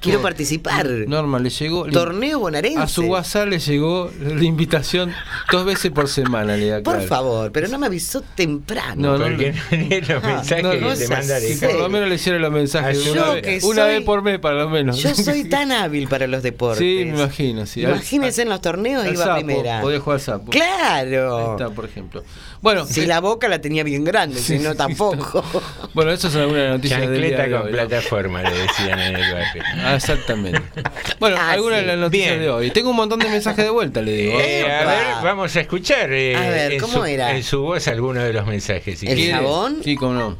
Quiero participar. Norma, le llegó. le- Torneo bonaerense. A su WhatsApp le llegó la invitación dos veces por semana, le da Por claro. favor, pero no me avisó temprano. No, no, Porque no. (laughs) no lee los mensajes no, que no te manda. Si por lo menos le hicieron los mensajes Yo una, vez, una soy- vez por mes, para lo menos. Yo soy (laughs) tan hábil para los deportes. Sí, me imagino. Sí. Imagínense en los torneos iba sapo, primera. Podés jugar sapo. Claro. Ahí está, por ejemplo. Bueno, Si eh, la boca la tenía bien grande, (laughs) si no tampoco. bueno, eso es alguna noticia Chancleta de con ¿no? plataforma, le decían en el barrio. Ah, exactamente. (laughs) Bueno, Ah, algunas sí. de las noticias Bien. de hoy. Tengo un montón de mensajes de vuelta, le digo. Eh, a ver, vamos a escuchar eh, A ver, en, ¿cómo su, era? en su voz alguno de los mensajes. si ¿El quiere. jabón? Sí, cómo no.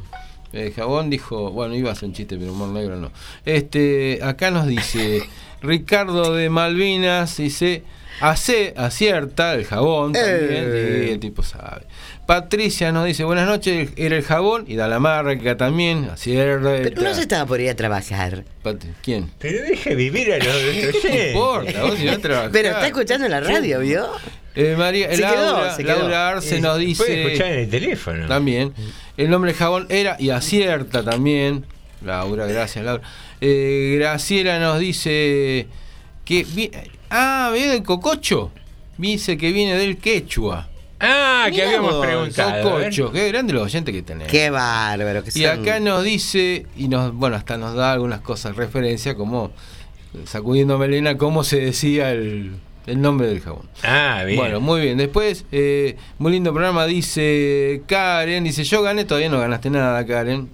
El jabón dijo, bueno, iba a ser un chiste, pero humor negro no. Este, acá nos dice (laughs) Ricardo de Malvinas, dice, hace, acierta el jabón también, Eh. sí, el tipo sabe. Patricia nos dice, buenas noches, era el jabón, y da la marca también, acierta. Pero no se estaba por ir a trabajar. ¿Quién? Pero deje vivir a los. No (laughs) importa, vos si vas a trabajar. Pero está escuchando en la radio, ¿vio? Eh, María, Se quedó, Laura, se quedó. Laura Arce Eh, nos Puede dice... escuchar en el teléfono. También. El nombre del jabón era y acierta también. Laura, gracias, Laura. Eh, Graciela nos dice que. Ah, viene del cococho. Dice que viene del quechua. Ah, que habíamos vos, preguntado. a ver. Cocho, qué grande los oyentes que tenés. Qué bárbaro. Que Y son- acá nos dice, y nos, bueno, hasta nos da algunas cosas, referencia, como sacudiendo melena, cómo se decía el, el nombre del jabón. Ah, bien. Bueno, muy bien. Después, eh, muy lindo programa, dice Karen, dice, yo gané, todavía no ganaste nada, Karen,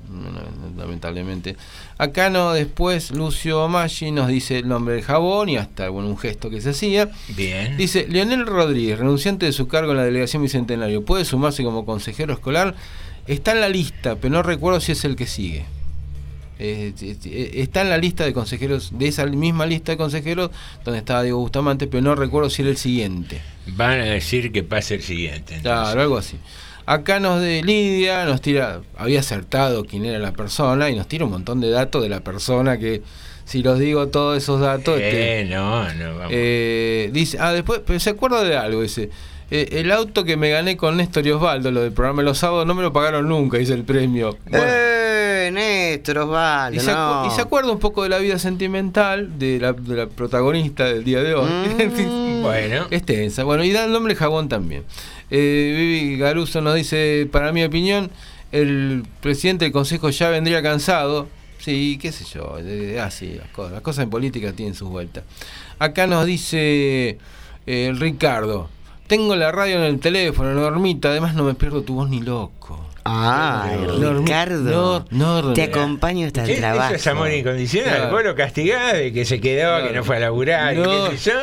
lamentablemente. Acá no, después Lucio Maggi nos dice el nombre del jabón y hasta bueno, un gesto que se hacía. Bien. Dice, Leonel Rodríguez, renunciante de su cargo en la delegación Bicentenario, ¿puede sumarse como consejero escolar? Está en la lista, pero no recuerdo si es el que sigue. Eh, eh, eh, está en la lista de consejeros, de esa misma lista de consejeros donde estaba Diego Bustamante, pero no recuerdo si era el siguiente. Van a decir que pase el siguiente. entonces. Claro, algo así. Acá nos de Lidia, nos tira, había acertado quién era la persona y nos tira un montón de datos de la persona que, si los digo todos esos datos, Eh, este, no, no, vamos. eh, dice, ah, después, pero se acuerda de algo, dice. eh, el auto que me gané con Néstor y Osvaldo, lo del programa de los sábados, no me lo pagaron nunca, dice el premio. Bueno, Eh, Néstor, Osvaldo, y, se acu- no. y se acuerda un poco de la vida sentimental de la, de la protagonista del día de hoy. (laughs) Mm. Bueno. Es tensa. Bueno, y da el nombre jabón también. Eh, Vivi Garuso nos dice, para mi opinión, el presidente del consejo ya vendría cansado. Sí, qué sé yo. eh, las cosas, las cosas en política tienen sus vueltas. Acá nos dice eh, Ricardo, tengo la radio en el teléfono, Normita, además no me pierdo tu voz ni loco. Normi- Ricardo. Te acompaño hasta el ¿Qué- trabajo. Eso es amor incondicional. Claro. Vos lo castigás de que se quedó, que no fue a laburar, y No. qué sé yo,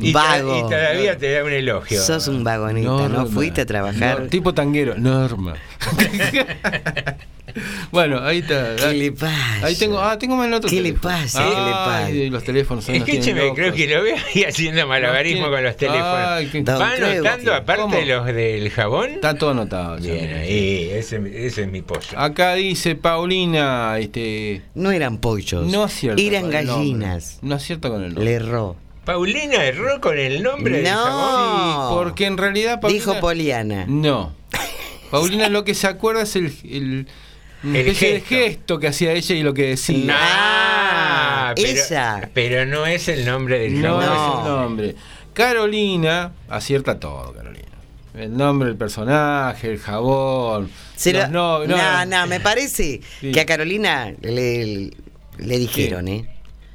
y, ta- Vago. y todavía te da un elogio. Sos un vagoneta, ¿no? Fuiste a trabajar. Tipo tanguero, Norma. (laughs) (laughs) (laughs) bueno, ahí está. ¿Qué le pasa? Ahí tengo, ah, tengo más en otro ¿Qué le pasa? ¿Qué le pasa? Ay, los teléfonos tienen Escúcheme, locos. creo que lo veo ahí haciendo malabarismo con los teléfonos. Ay, ¿Va anotando aparte ¿Cómo? los del jabón? Está todo anotado. ya. Bien, ahí, ese, ese es mi pollo. Acá dice Paulina, este, No eran pollos. no. Eran con el nombre. gallinas. No acierta con el nombre. Le erró. ¿Paulina erró con el nombre del No. jabón? Sí, porque en realidad Paulina, Dijo Poliana. No. Paulina lo que se acuerda es el, El especie de gesto. gesto que hacía ella y lo que decía. Ah, pero, esa. pero no es el nombre del No, jabón. es el nombre. Carolina acierta todo, Carolina. El nombre del personaje, el jabón. Se lo- los no, no. no, no, me parece Sí. que a Carolina le, le dijeron, ¿eh?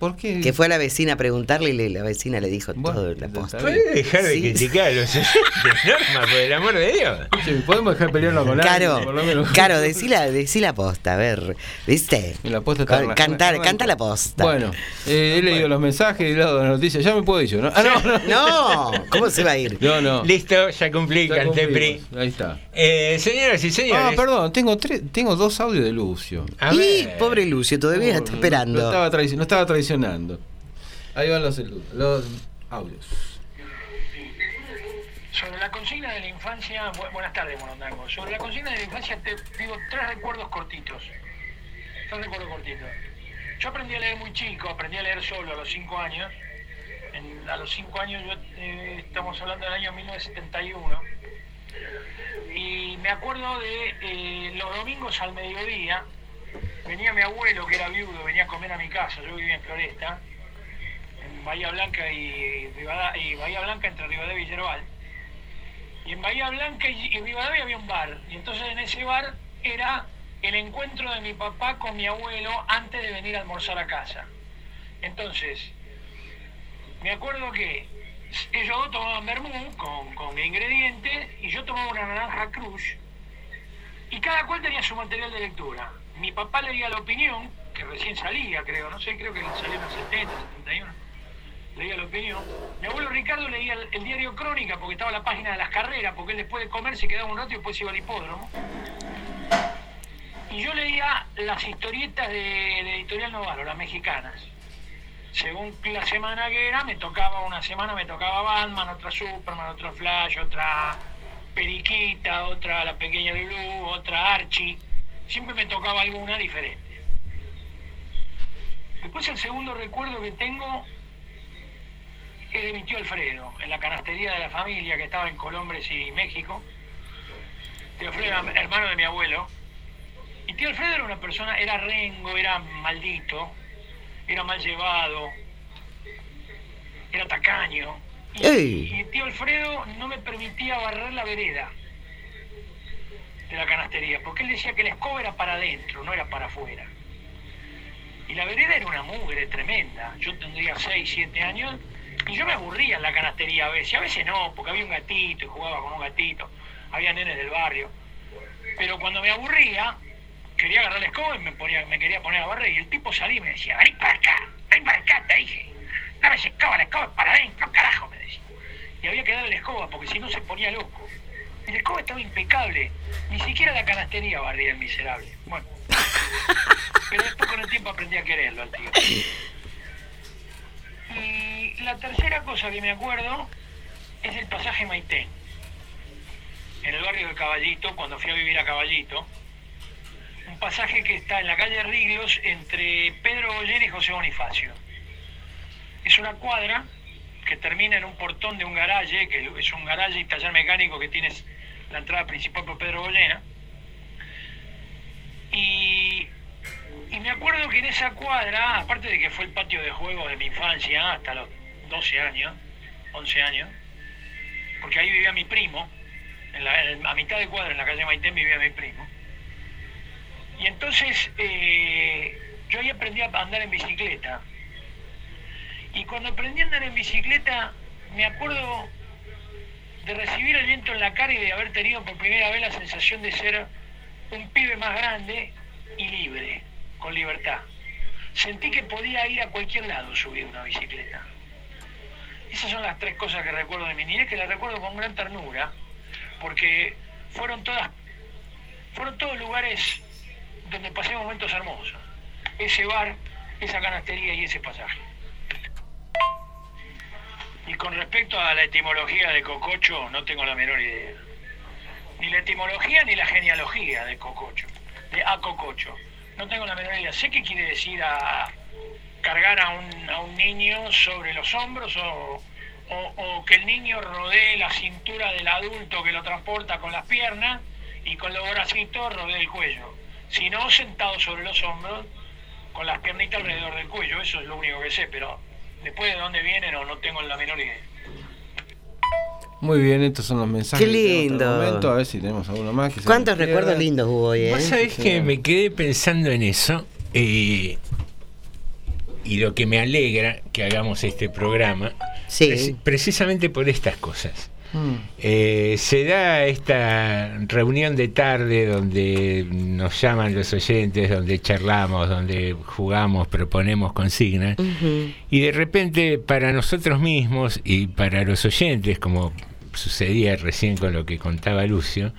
¿Por qué? Que fue a la vecina a preguntarle y le- la vecina le dijo Bueno, todo la posta. bien. ¿Puede dejar de Sí. criticar a los (laughs) Norma, por el amor de Dios? Che, ¿Podemos dejar de pelearnos con Caro, alguien, por lo menos? Caro, decí la, decí la posta, a ver, ¿viste? Y la posta está Cantar, canta la posta. Bueno, eh, he leído los mensajes y de las noticias. Ya me puedo ir yo, ¿no? Ah, no, no. No, ¿cómo se va a ir? No, no. Listo, ya cumplí, Ya canté. PRI. Ahí está. Eh, señoras y Ah, señores. perdón, tengo tres, tengo dos audios de Lucio. a Y ver. pobre Lucio, todavía está No esperando. estaba, no estaba traicionando. Ahí van los, los audios. Sobre la consigna de la infancia, bu- buenas tardes, Monondango. Sobre la consigna de la infancia te digo tres recuerdos cortitos. Tres recuerdos cortitos. Yo aprendí a leer muy chico, aprendí a leer solo a los cinco años. En- a los cinco años, yo, eh, estamos hablando del año 1971. Y me acuerdo de eh, los domingos al mediodía, venía mi abuelo, que era viudo, venía a comer a mi casa, yo vivía en Floresta, en Bahía Blanca y, y Bahía Blanca entre Rivadavia y Yerbal. Y en Bahía Blanca y, y Rivadavia había un bar. Y entonces en ese bar era el encuentro de mi papá con mi abuelo antes de venir a almorzar a casa. Entonces, me acuerdo que ellos dos tomaban vermú con, con ingredientes y yo tomaba una naranja cruz y cada cual tenía su material de lectura. Mi papá leía La Opinión, que recién salía, creo, no sé, creo que salió en el 70, 71. Leía La Opinión. Mi abuelo Ricardo leía el, diario Crónica porque estaba la página de las carreras, porque él después de comer se quedaba un rato y después iba al hipódromo. Y yo leía las historietas de, de Editorial Novaro, las mexicanas. Según la semana que era, me tocaba una semana, me tocaba Batman, otra Superman, otra Flash, otra Periquita, otra La Pequeña Lulu, otra Archie. Siempre me tocaba alguna diferente. Después el segundo recuerdo que tengo es de mi tío Alfredo, en la canastería de la familia que estaba en Colombres y México. Tío Alfredo era hermano de mi abuelo. Y tío Alfredo era una persona, era rengo, era maldito, era mal llevado, era tacaño, Y, y tío Alfredo no me permitía barrer la vereda de la canastería, porque él decía que la escoba era para adentro, no era para afuera. Y la vereda era una mugre tremenda. Yo tendría 6, 7 años y yo me aburría en la canastería a veces. A veces no, porque había un gatito y jugaba con un gatito. Había nenes del barrio. Pero cuando me aburría, quería agarrar la escoba y me, ponía, me quería poner a barrer. Y el tipo salía y me decía, vení para acá, vení para acá, te dije. Dame esa escoba, la escoba es para adentro, carajo, me decía. Y había que darle la escoba porque si no se ponía loco. La escoba estaba impecable. Ni siquiera la canastería barría el miserable. Bueno. (laughs) Pero después con el tiempo aprendí a quererlo al tío. Y la tercera cosa que me acuerdo es el pasaje Maitén. En el barrio de Caballito, cuando fui a vivir a Caballito. Un pasaje que está en la calle Riglos entre Pedro Goyer y José Bonifacio. Es una cuadra que termina en un portón de un garaje, que es un garaje y taller mecánico que tienes la entrada principal por Pedro Goyena. Y, y me acuerdo que en esa cuadra, aparte de que fue el patio de juegos de mi infancia hasta los 12 años, 11 años, porque ahí vivía mi primo, a mitad de cuadra en la calle Maitén vivía mi primo. Y entonces eh, yo ahí aprendí a andar en bicicleta. Y cuando aprendí a andar en bicicleta, me acuerdo de recibir el viento en la cara y de haber tenido por primera vez la sensación de ser un pibe más grande y libre, con libertad. Sentí que podía ir a cualquier lado subir una bicicleta. Esas son las tres cosas que recuerdo de mi niñez, que las recuerdo con gran ternura, porque fueron todas, fueron todos lugares donde pasé momentos hermosos. Ese bar, esa canastería y ese pasaje. Y con respecto a la etimología de cococho, no tengo la menor idea. Ni la etimología ni la genealogía de cococho, de a cococho. No tengo la menor idea. Sé que quiere decir a cargar a un, a un niño sobre los hombros o, o- o que el niño rodee la cintura del adulto que lo transporta con las piernas y con los bracitos rodee el cuello. Si no, sentado sobre los hombros con las piernitas alrededor del cuello. Eso es lo único que sé, pero después de dónde viene no, no tengo la menor idea. Muy bien, estos son los mensajes. Qué que lindo. momento. A ver si tenemos alguno más. que ¿Cuántos recuerdos lindos hubo hoy, eh? Vos sabés Sí. que me quedé pensando en eso eh, y lo que me alegra que hagamos este programa, Sí. preci- precisamente por estas cosas. Mm. Eh, se da esta reunión de tarde donde nos llaman los oyentes, donde charlamos, donde jugamos, proponemos consignas. Y de repente para nosotros mismos y para los oyentes, como sucedía recién con lo que contaba Lucio,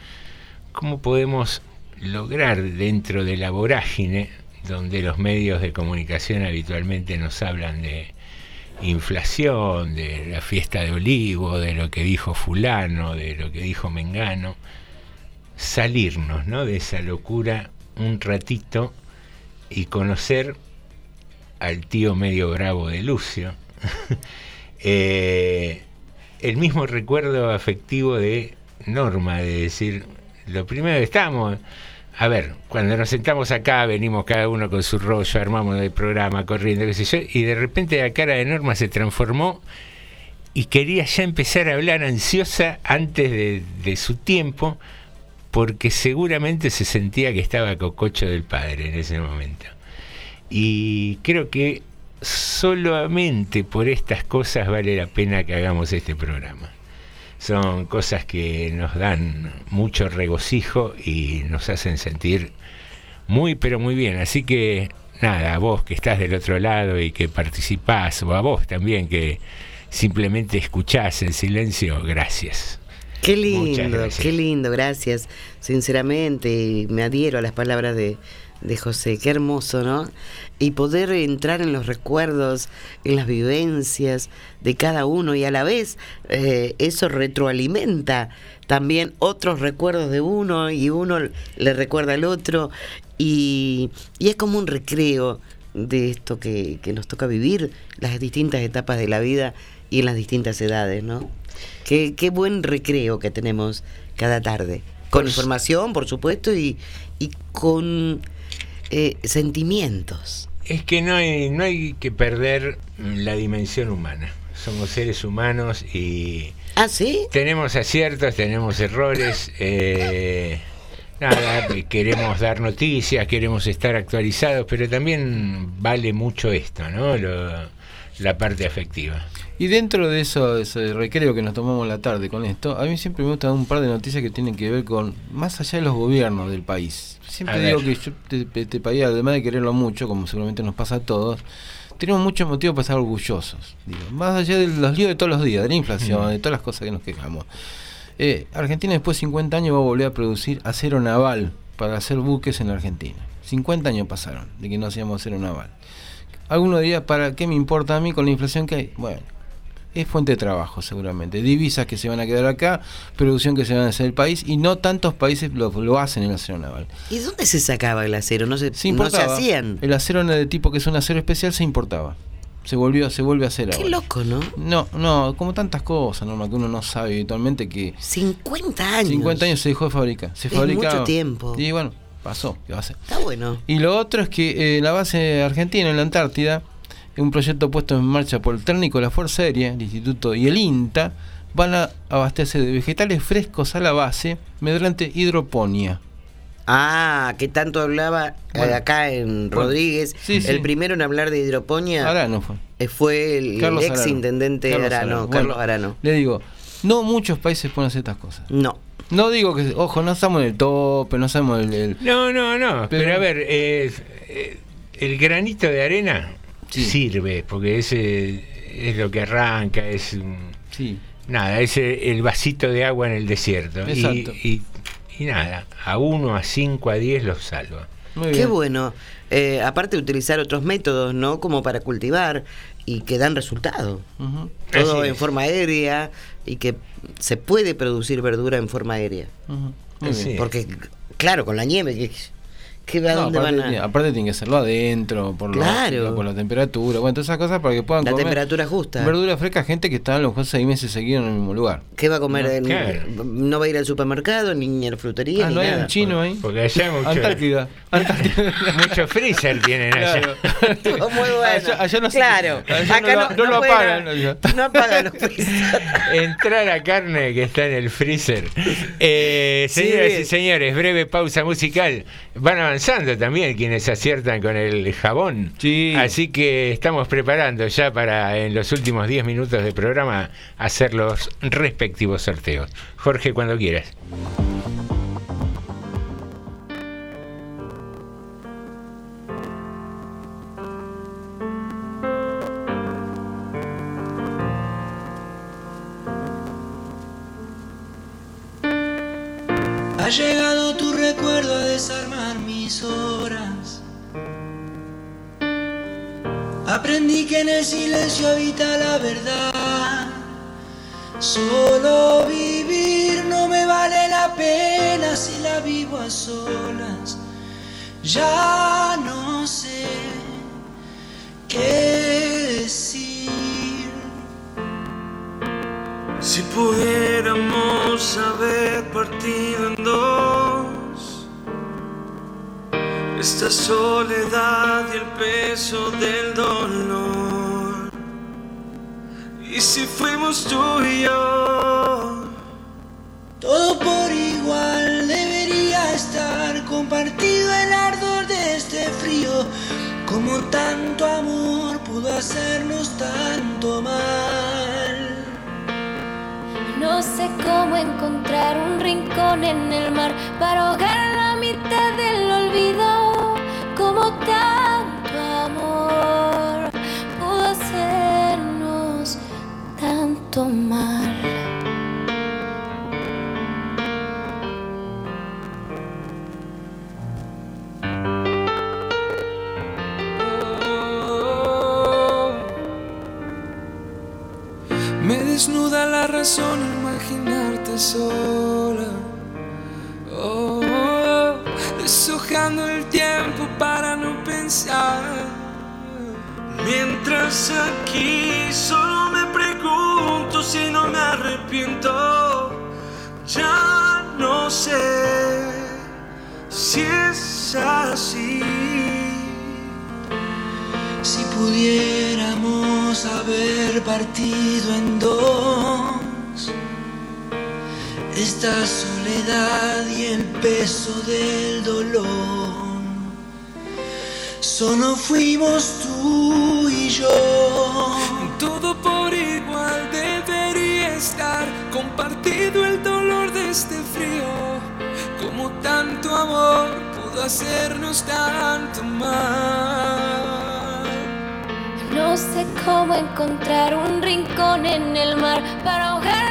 ¿cómo podemos lograr dentro de la vorágine, donde los medios de comunicación habitualmente nos hablan de inflación, de la fiesta de olivo, de lo que dijo fulano, de lo que dijo Mengano, salirnos ¿no? de esa locura un ratito y conocer al tío medio bravo de Lucio. (laughs) Eh, el mismo recuerdo afectivo de Norma, de decir, lo primero que estamos, a ver, cuando nos sentamos acá, venimos cada uno con su rollo, armamos el programa, corriendo, qué sé yo, y de repente la cara de Norma se transformó y quería ya empezar a hablar ansiosa antes de, de su tiempo, porque seguramente se sentía que estaba cococho del padre en ese momento. Y creo que solamente por estas cosas vale la pena que hagamos este programa. Son cosas que nos dan mucho regocijo y nos hacen sentir muy, pero muy bien. Así que nada, a vos que estás del otro lado y que participás, o a vos también que simplemente escuchás en silencio, gracias. Qué lindo, qué lindo, gracias. Sinceramente, me adhiero a las palabras de, de José, qué hermoso, ¿no? Y poder entrar en los recuerdos, en las vivencias de cada uno y a la vez eh, eso retroalimenta también otros recuerdos de uno y uno le recuerda al otro y, y es como un recreo de esto que, que nos toca vivir, las distintas etapas de la vida y en las distintas edades, ¿no? Qué, qué buen recreo que tenemos cada tarde. Con información, por supuesto, y, y con eh, sentimientos. Es que no hay, no hay que perder la dimensión humana. Somos seres humanos y ¿Ah, sí? tenemos aciertos, tenemos errores. eh, nada, queremos dar noticias, queremos estar actualizados, pero también vale mucho esto, ¿no? Lo- la parte afectiva. Y dentro de eso, ese recreo que nos tomamos la tarde con esto, a mí siempre me gusta dar un par de noticias que tienen que ver con más allá de los gobiernos del país. Siempre digo que yo, este, país, además de quererlo mucho, como seguramente nos pasa a todos, tenemos muchos motivos para estar orgullosos. Digo, más allá de los líos de todos los días, de la inflación, Mm. de todas las cosas que nos quejamos. Eh, Argentina después de 50 años va a volver a producir acero naval para hacer buques en Argentina. 50 años pasaron de que no hacíamos acero naval. Alguno diría, ¿para qué me importa a mí con la inflación que hay? Bueno, es fuente de trabajo seguramente. Divisas que se van a quedar acá, producción que se van a hacer el país y no tantos países lo, lo hacen en el acero naval. ¿Y dónde se sacaba el acero? No se, Se no se hacían. El acero de tipo que es un acero especial se importaba. Se volvió, se vuelve a hacer Qué ahora. loco, ¿no? No, no, como tantas cosas, Norma, que uno no sabe habitualmente que 50 años. 50 años se dejó de fabricar. Se Es fabricaba. mucho tiempo. Y bueno, pasó. ¿qué va a ser? Está bueno. Y lo otro es que eh, la base argentina en la Antártida, un proyecto puesto en marcha por el técnico de la Fuerza Aérea, el Instituto y el INTA, van a abastecer de vegetales frescos a la base mediante hidroponía. Ah, que tanto hablaba eh, Bueno. acá en Bueno. Rodríguez. Sí, sí. El primero en hablar de hidroponía Arano fue. eh, fue el, Carlos ex Arano. intendente Carlos Arano, Arano. Carlos Bueno, Arano. Le digo, no muchos países pueden hacer estas cosas. No. No digo que, ojo, no estamos en el tope, no estamos en el... el- No, no, no. Pero, Pero- a ver, eh, eh, el granito de arena sirve, porque ese es lo que arranca, es Sí. nada, es el vasito de agua en el desierto. Y, Exacto. y- y nada, a uno, a cinco, a diez los salva. Qué bueno. Eh, aparte de utilizar otros métodos, ¿no? Como para cultivar y que dan resultado. Todo Así en es. forma aérea y que se puede producir verdura en forma aérea. Porque, claro, con la nieve, ¿qué, qué, ¿a No, dónde aparte, van a...? tiene- aparte tiene que hacerlo adentro, por, Claro. lógica, por la temperatura, bueno, todas esas cosas para que puedan La comer temperatura justa. verdura fresca, gente que está a lo mejor seis meses seguidos en el mismo lugar. ¿Qué va a comer? No, en- no va a ir al supermercado, ni a la frutería, Ah, ni no hay nada. un chino ahí. Porque allá hay mucho, Antártida. Antártida. (laughs) mucho freezer tienen allá. Claro. Todo muy bueno. Allá- allá no claro. allá Acá no lo- no lo apagan, allá. No apagan los freezer. (laughs) Entrar a carne que está en el freezer. (laughs) Eh, Sí, señoras bien. y señores, breve pausa musical. Van avanzando también quienes aciertan con el jabón. Sí. Así que estamos preparando ya para en los últimos 10 minutos de programa hacer los respectivos sorteos. Jorge, cuando quieras. Ha llegado tu recuerdo a desarmar horas. Aprendí que en el silencio habita la verdad. Solo vivir no me vale la pena si la vivo a solas. Ya no sé qué decir. Si pudiéramos haber partido esta soledad y el peso del dolor. Y si fuimos tú y yo, Todo por igual debería estar compartido el ardor de este frío. Como tanto amor pudo hacernos tanto mal. No sé cómo encontrar un rincón en el mar para ahogar la mitad del olvido. Me desnuda la razón imaginarte sola. Mientras aquí solo me pregunto si no me arrepiento. Ya no sé si es así. pudiéramos haber partido en dos esta soledad y el peso del dolor. Solo fuimos tú yo. Todo por igual debería estar compartido el dolor de este frío. Como tanto amor pudo hacernos tanto mal. No sé cómo encontrar un rincón en el mar para ahogar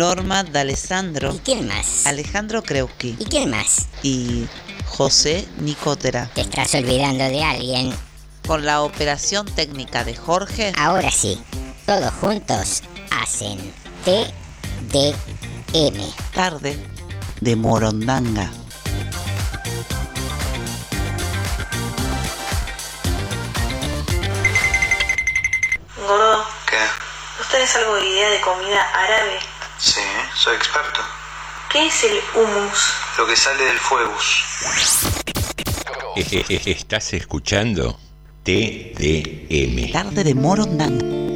Norma D'Alessandro. ¿Y quién más? Alejandro Kreuski. ¿Y quién más? Y José Nicotera. Te estás olvidando de alguien. Con la operación técnica de Jorge. Ahora sí, todos juntos hacen TDM. Tarde de Morondanga. Gordo, ¿Qué? ¿vos tenés algo de idea de comida árabe? Sí, soy experto. ¿Qué es el hummus? Lo que sale del fuegus. Estás escuchando TDM. Tarde de Morondanga.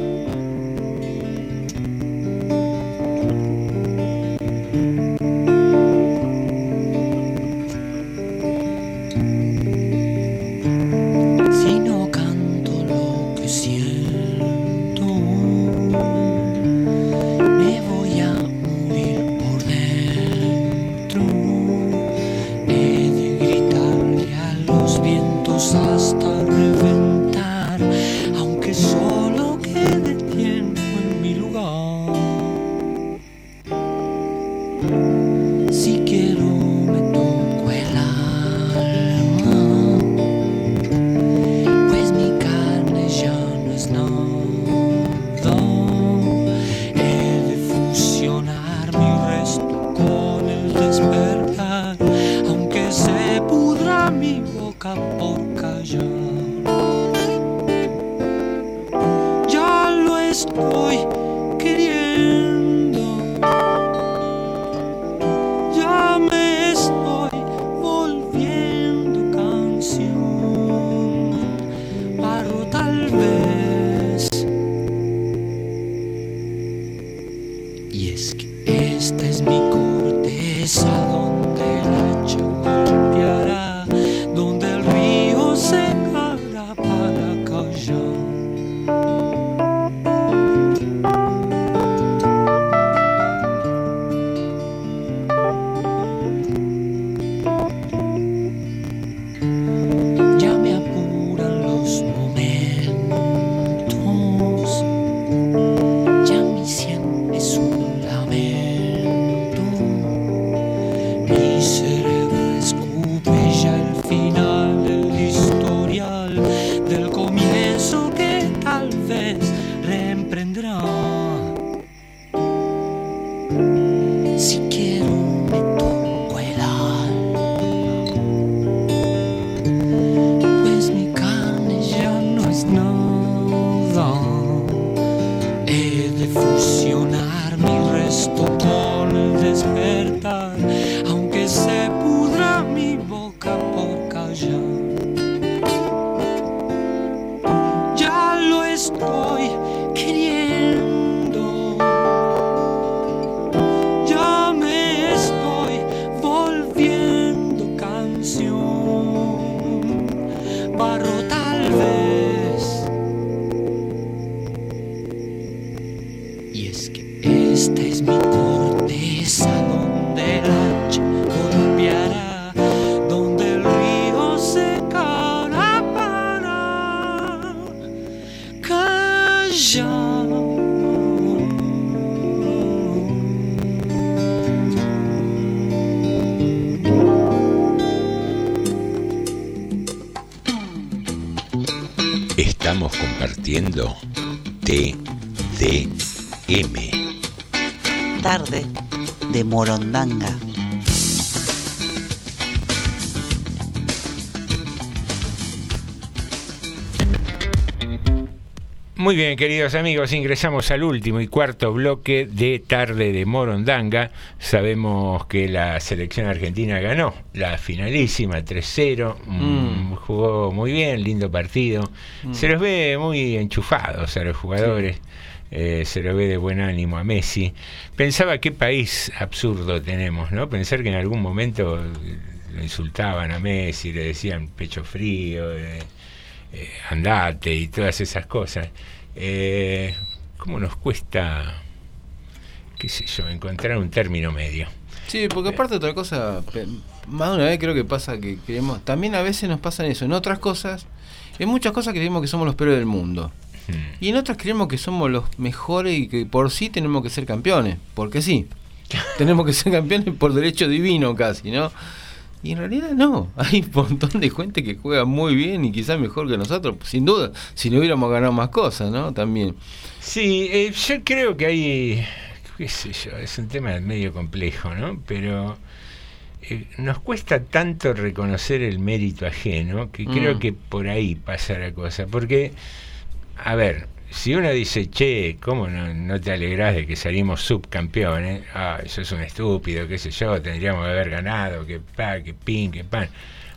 Bien, queridos amigos, ingresamos al último y cuarto bloque de Tarde de Morondanga. Sabemos que la selección argentina ganó la finalísima 3-0, mm, jugó muy bien, lindo partido. Mm. Se los ve muy enchufados a los jugadores. eh, se lo ve de buen ánimo a Messi. Pensaba qué país absurdo tenemos, ¿no? Pensar que en algún momento lo insultaban a Messi, le decían pecho frío, eh, eh, andate y todas esas cosas. Eh, ¿Cómo nos cuesta, qué sé yo, encontrar un término medio? Sí, porque aparte otra cosa, más de una vez creo que pasa que creemos, también a veces nos pasan eso, en otras cosas, en muchas cosas creemos que somos los peores del mundo. Y en otras creemos que somos los mejores y que por sí tenemos que ser campeones, porque sí. (laughs) tenemos que ser campeones por derecho divino casi, ¿no? Y en realidad no, (laughs) hay un montón de gente que juega muy bien y quizás mejor que nosotros, sin duda, si no hubiéramos ganado más cosas, ¿no? También. Sí, eh, yo creo que hay, qué sé yo, es un tema medio complejo, ¿no? Pero eh, nos cuesta tanto reconocer el mérito ajeno que creo Mm. que por ahí pasa la cosa. Porque, a ver, si uno dice, che, ¿cómo no, no te alegrás de que salimos subcampeones? Ah, eso es un estúpido, qué sé yo, tendríamos que haber ganado, que pa, que pin, que pan.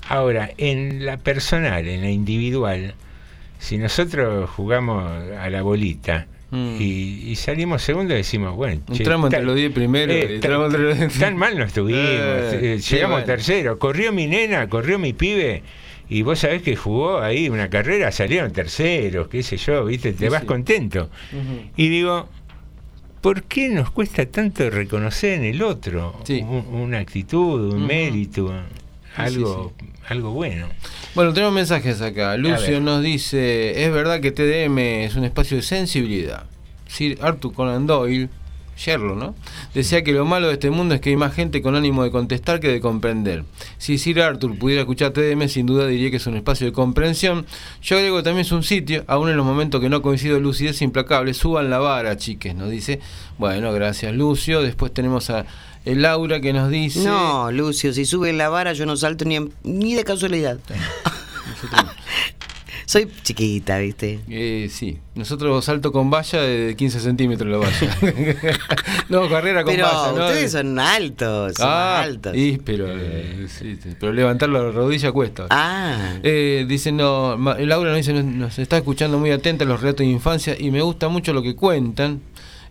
Ahora, en la personal, en la individual, si nosotros jugamos a la bolita y, y salimos segundo, decimos, bueno, che, Entramos entre los 10 primeros, eh, entramos tan, entre los- tan mal no estuvimos, Eh, eh, llegamos bueno. tercero, corrió mi nena, corrió mi pibe. Y vos sabés que jugó ahí una carrera, salieron terceros, qué sé yo, viste, te Sí, vas sí. contento. Y digo, ¿por qué nos cuesta tanto reconocer en el otro un- una actitud, un mérito, algo, algo bueno? Bueno, tenemos mensajes acá. Lucio nos dice, es verdad que TDM es un espacio de sensibilidad. Sir Arthur Conan Doyle, Sherlock, ¿no? Decía que lo malo de este mundo es que hay más gente con ánimo de contestar que de comprender. Si Sir Arthur pudiera escuchar TDM, sin duda diría que es un espacio de comprensión. Yo agrego que también es un sitio, aún en los momentos que no coincido lucidez implacable, suban la vara, chiques, nos dice. Bueno, gracias Lucio. Después tenemos a el Laura que nos dice... No, Lucio, si sube la vara yo no salto ni, en- ni de casualidad. (laughs) Soy chiquita, ¿viste? Eh, sí, nosotros salto con valla de 15 centímetros la valla. (laughs) no, carrera con Pero valla, ¿no? ustedes son altos, son ah, altos. y, pero, eh, sí, sí, pero levantar la rodilla cuesta. Ah. Eh, dice, no, Laura nos dice, nos, nos está escuchando muy atenta a los relatos de infancia y me gusta mucho lo que cuentan.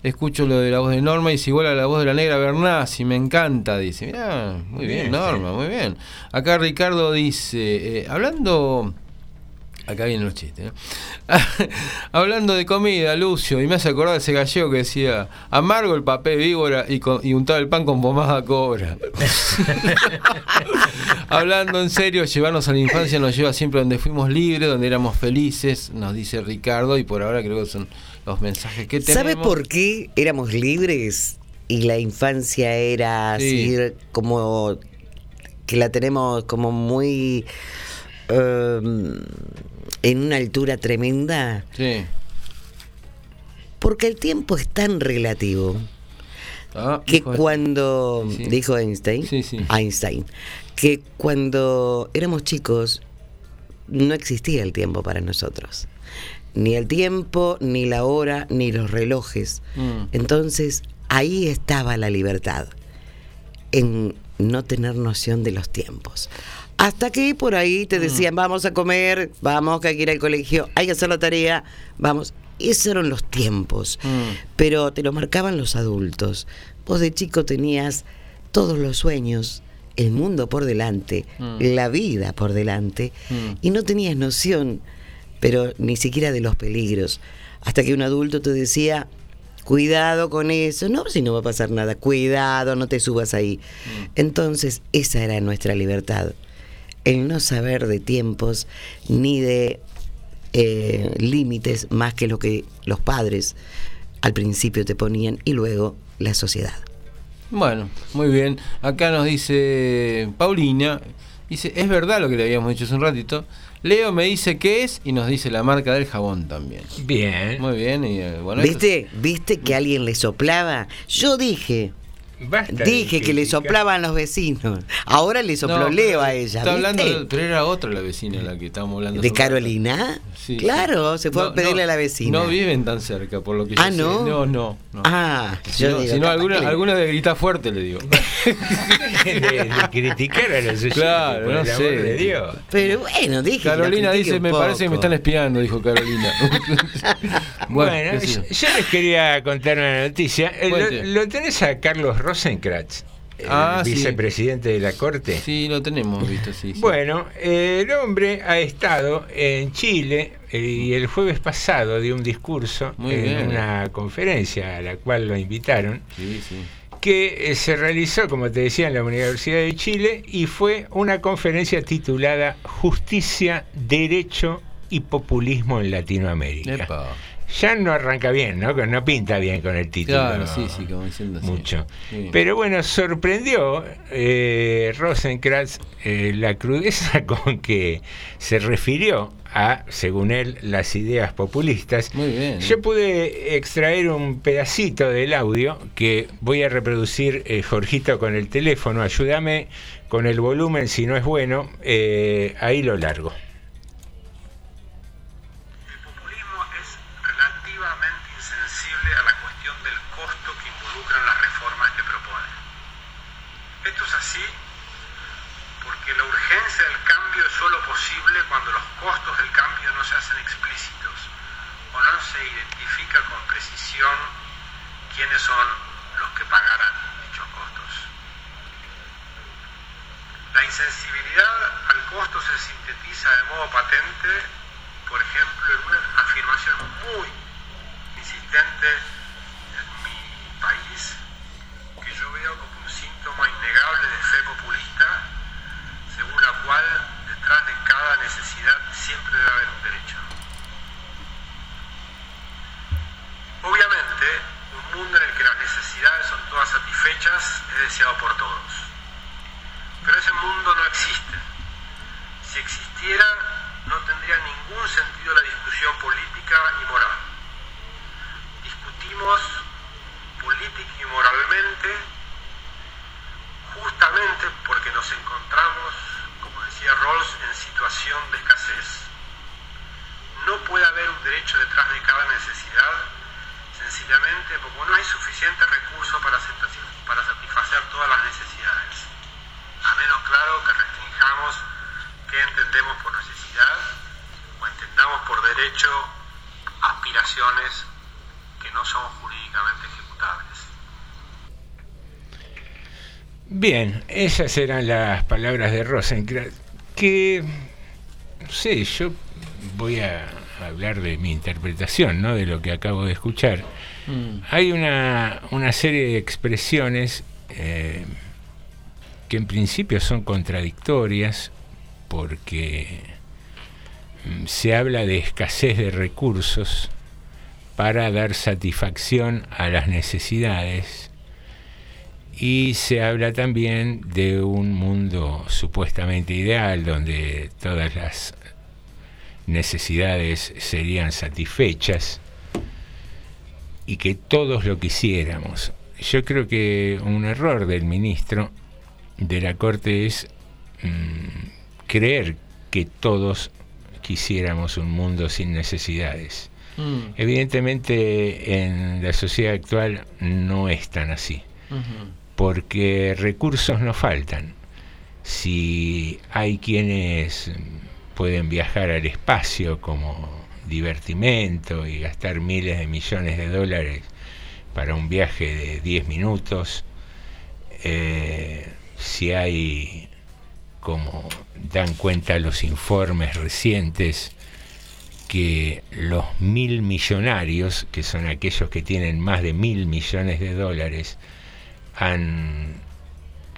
Escucho lo de la voz de Norma y es igual a la voz de la negra Bernasi, me encanta, dice. Mirá, muy bien, Bien, Norma, muy bien. Acá Ricardo dice, eh, hablando... Acá vienen los chistes. ¿no? (laughs) Hablando de comida, Lucio, y me hace acordar de ese gallego que decía, amargo el papel víbora y, con- y untaba el pan con pomada cobra. (laughs) Hablando en serio, llevarnos a la infancia nos lleva siempre donde fuimos libres, donde éramos felices, nos dice Ricardo, y por ahora creo que son los mensajes que tenemos. ¿Sabe por qué éramos libres y la infancia era Sí. así como que la tenemos como muy em, en una altura tremenda? Sí. Porque el tiempo es tan relativo Ah, que dijo- cuando Sí. dijo Einstein, Sí, sí. Einstein, que cuando éramos chicos no existía el tiempo para nosotros. Ni el tiempo, ni la hora, ni los relojes. Mm. Entonces, ahí estaba la libertad, en no tener noción de los tiempos. Hasta que por ahí te decían, vamos a comer, vamos que hay que ir al colegio, hay que hacer la tarea, vamos. Esos eran los tiempos, pero te lo marcaban los adultos. Vos de chico tenías todos los sueños, el mundo por delante, Mm. la vida por delante, Mm. y no tenías noción, pero ni siquiera de los peligros. Hasta que un adulto te decía, cuidado con eso, no, si no va a pasar nada, cuidado, no te subas ahí. Entonces, esa era nuestra libertad, el no saber de tiempos ni de eh, límites más que lo que los padres al principio te ponían y luego la sociedad. Bueno, muy bien. Acá nos dice Paulina, Dice, es verdad lo que le habíamos dicho hace un ratito. Leo me dice qué es y nos dice la marca del jabón también. Bien. Muy bien. Y, eh, bueno, ¿Viste? ¿Viste que alguien le soplaba? Yo dije. Basta Dije que le soplaban los vecinos. Ahora le sopló No, Leo a ella. Está hablando, pero era otra la vecina la que estábamos hablando. ¿De. Carolina? Sí, claro, sí. se fue No, a pedirle no, a la vecina. No viven tan cerca, por lo que yo Ah, sé. ¿no? No, no. no. Ah, Si yo no, digo, si no, capaz alguna, le- alguna de gritar fuerte le digo. de, (laughs) de criticar a los Claro, por no el sé. amor de Dios. Pero bueno, dije. Carolina dice, me parece que me poco". están espiando, dijo Carolina. (laughs) Bueno, yo, yo. yo les quería contar una noticia. Eh. Lo, lo tenés a Carlos Rosenkratz, el Ah, sí. vicepresidente de la Corte. Sí, lo tenemos visto, sí. sí. Bueno, el hombre ha estado en Chile eh, y el jueves pasado dio un discurso Muy en bien. una conferencia a la cual lo invitaron, Sí, sí. que eh, se realizó, como te decía, en la Universidad de Chile y fue una conferencia titulada Justicia, Derecho y Populismo en Latinoamérica. Epa. Ya no arranca bien, ¿no? No pinta bien con el título. Claro, sí, sí, como diciendo así. Mucho. Sí. Pero bueno, sorprendió eh, Rosenkratz eh, la crudeza (laughs) con que se refirió a, según él, las ideas populistas. Muy bien. Yo pude extraer un pedacito del audio que voy a reproducir, eh, Jorgito, con el teléfono. Ayúdame con el volumen, si no es bueno, eh, ahí lo largo. Posible cuando los costos del cambio no se hacen explícitos o no se identifica con precisión quiénes son los que pagarán dichos costos. La insensibilidad al costo se sintetiza de modo patente, por ejemplo, en una afirmación muy insistente en mi país, que yo veo como un síntoma innegable de fe populista, según la cual detrás de cada necesidad siempre debe haber un derecho. Obviamente, un mundo en el que las necesidades son todas satisfechas es deseado por todos. Pero ese mundo no existe. Si existiera, no tendría ningún sentido la discusión política y moral. Discutimos política y moralmente justamente porque nos encontramos, decía Rawls, en situación de escasez. No puede haber un derecho detrás de cada necesidad, sencillamente porque no hay suficiente recurso para, satisf- para satisfacer todas las necesidades. A menos claro que restringamos qué entendemos por necesidad o entendamos por derecho aspiraciones que no son jurídicamente ejecutables. Bien, esas eran las palabras de Rosenkratz, que, no sé, yo voy a hablar de mi interpretación, ¿no? De lo que acabo de escuchar. Mm. Hay una, una serie de expresiones eh, que en principio son contradictorias porque mm, se habla de escasez de recursos para dar satisfacción a las necesidades y se habla también de un mundo supuestamente ideal donde todas las necesidades serían satisfechas y que todos lo quisiéramos. Yo creo que un error del ministro de la Corte es mm, creer que todos quisiéramos un mundo sin necesidades. Mm. Evidentemente en la sociedad actual no es tan así, Ujú. Porque recursos no faltan. Si hay quienes pueden viajar al espacio como divertimento y gastar miles de millones de dólares para un viaje de 10 minutos, eh, si hay, como dan cuenta los informes recientes, que los mil millonarios, que son aquellos que tienen más de mil millones de dólares, han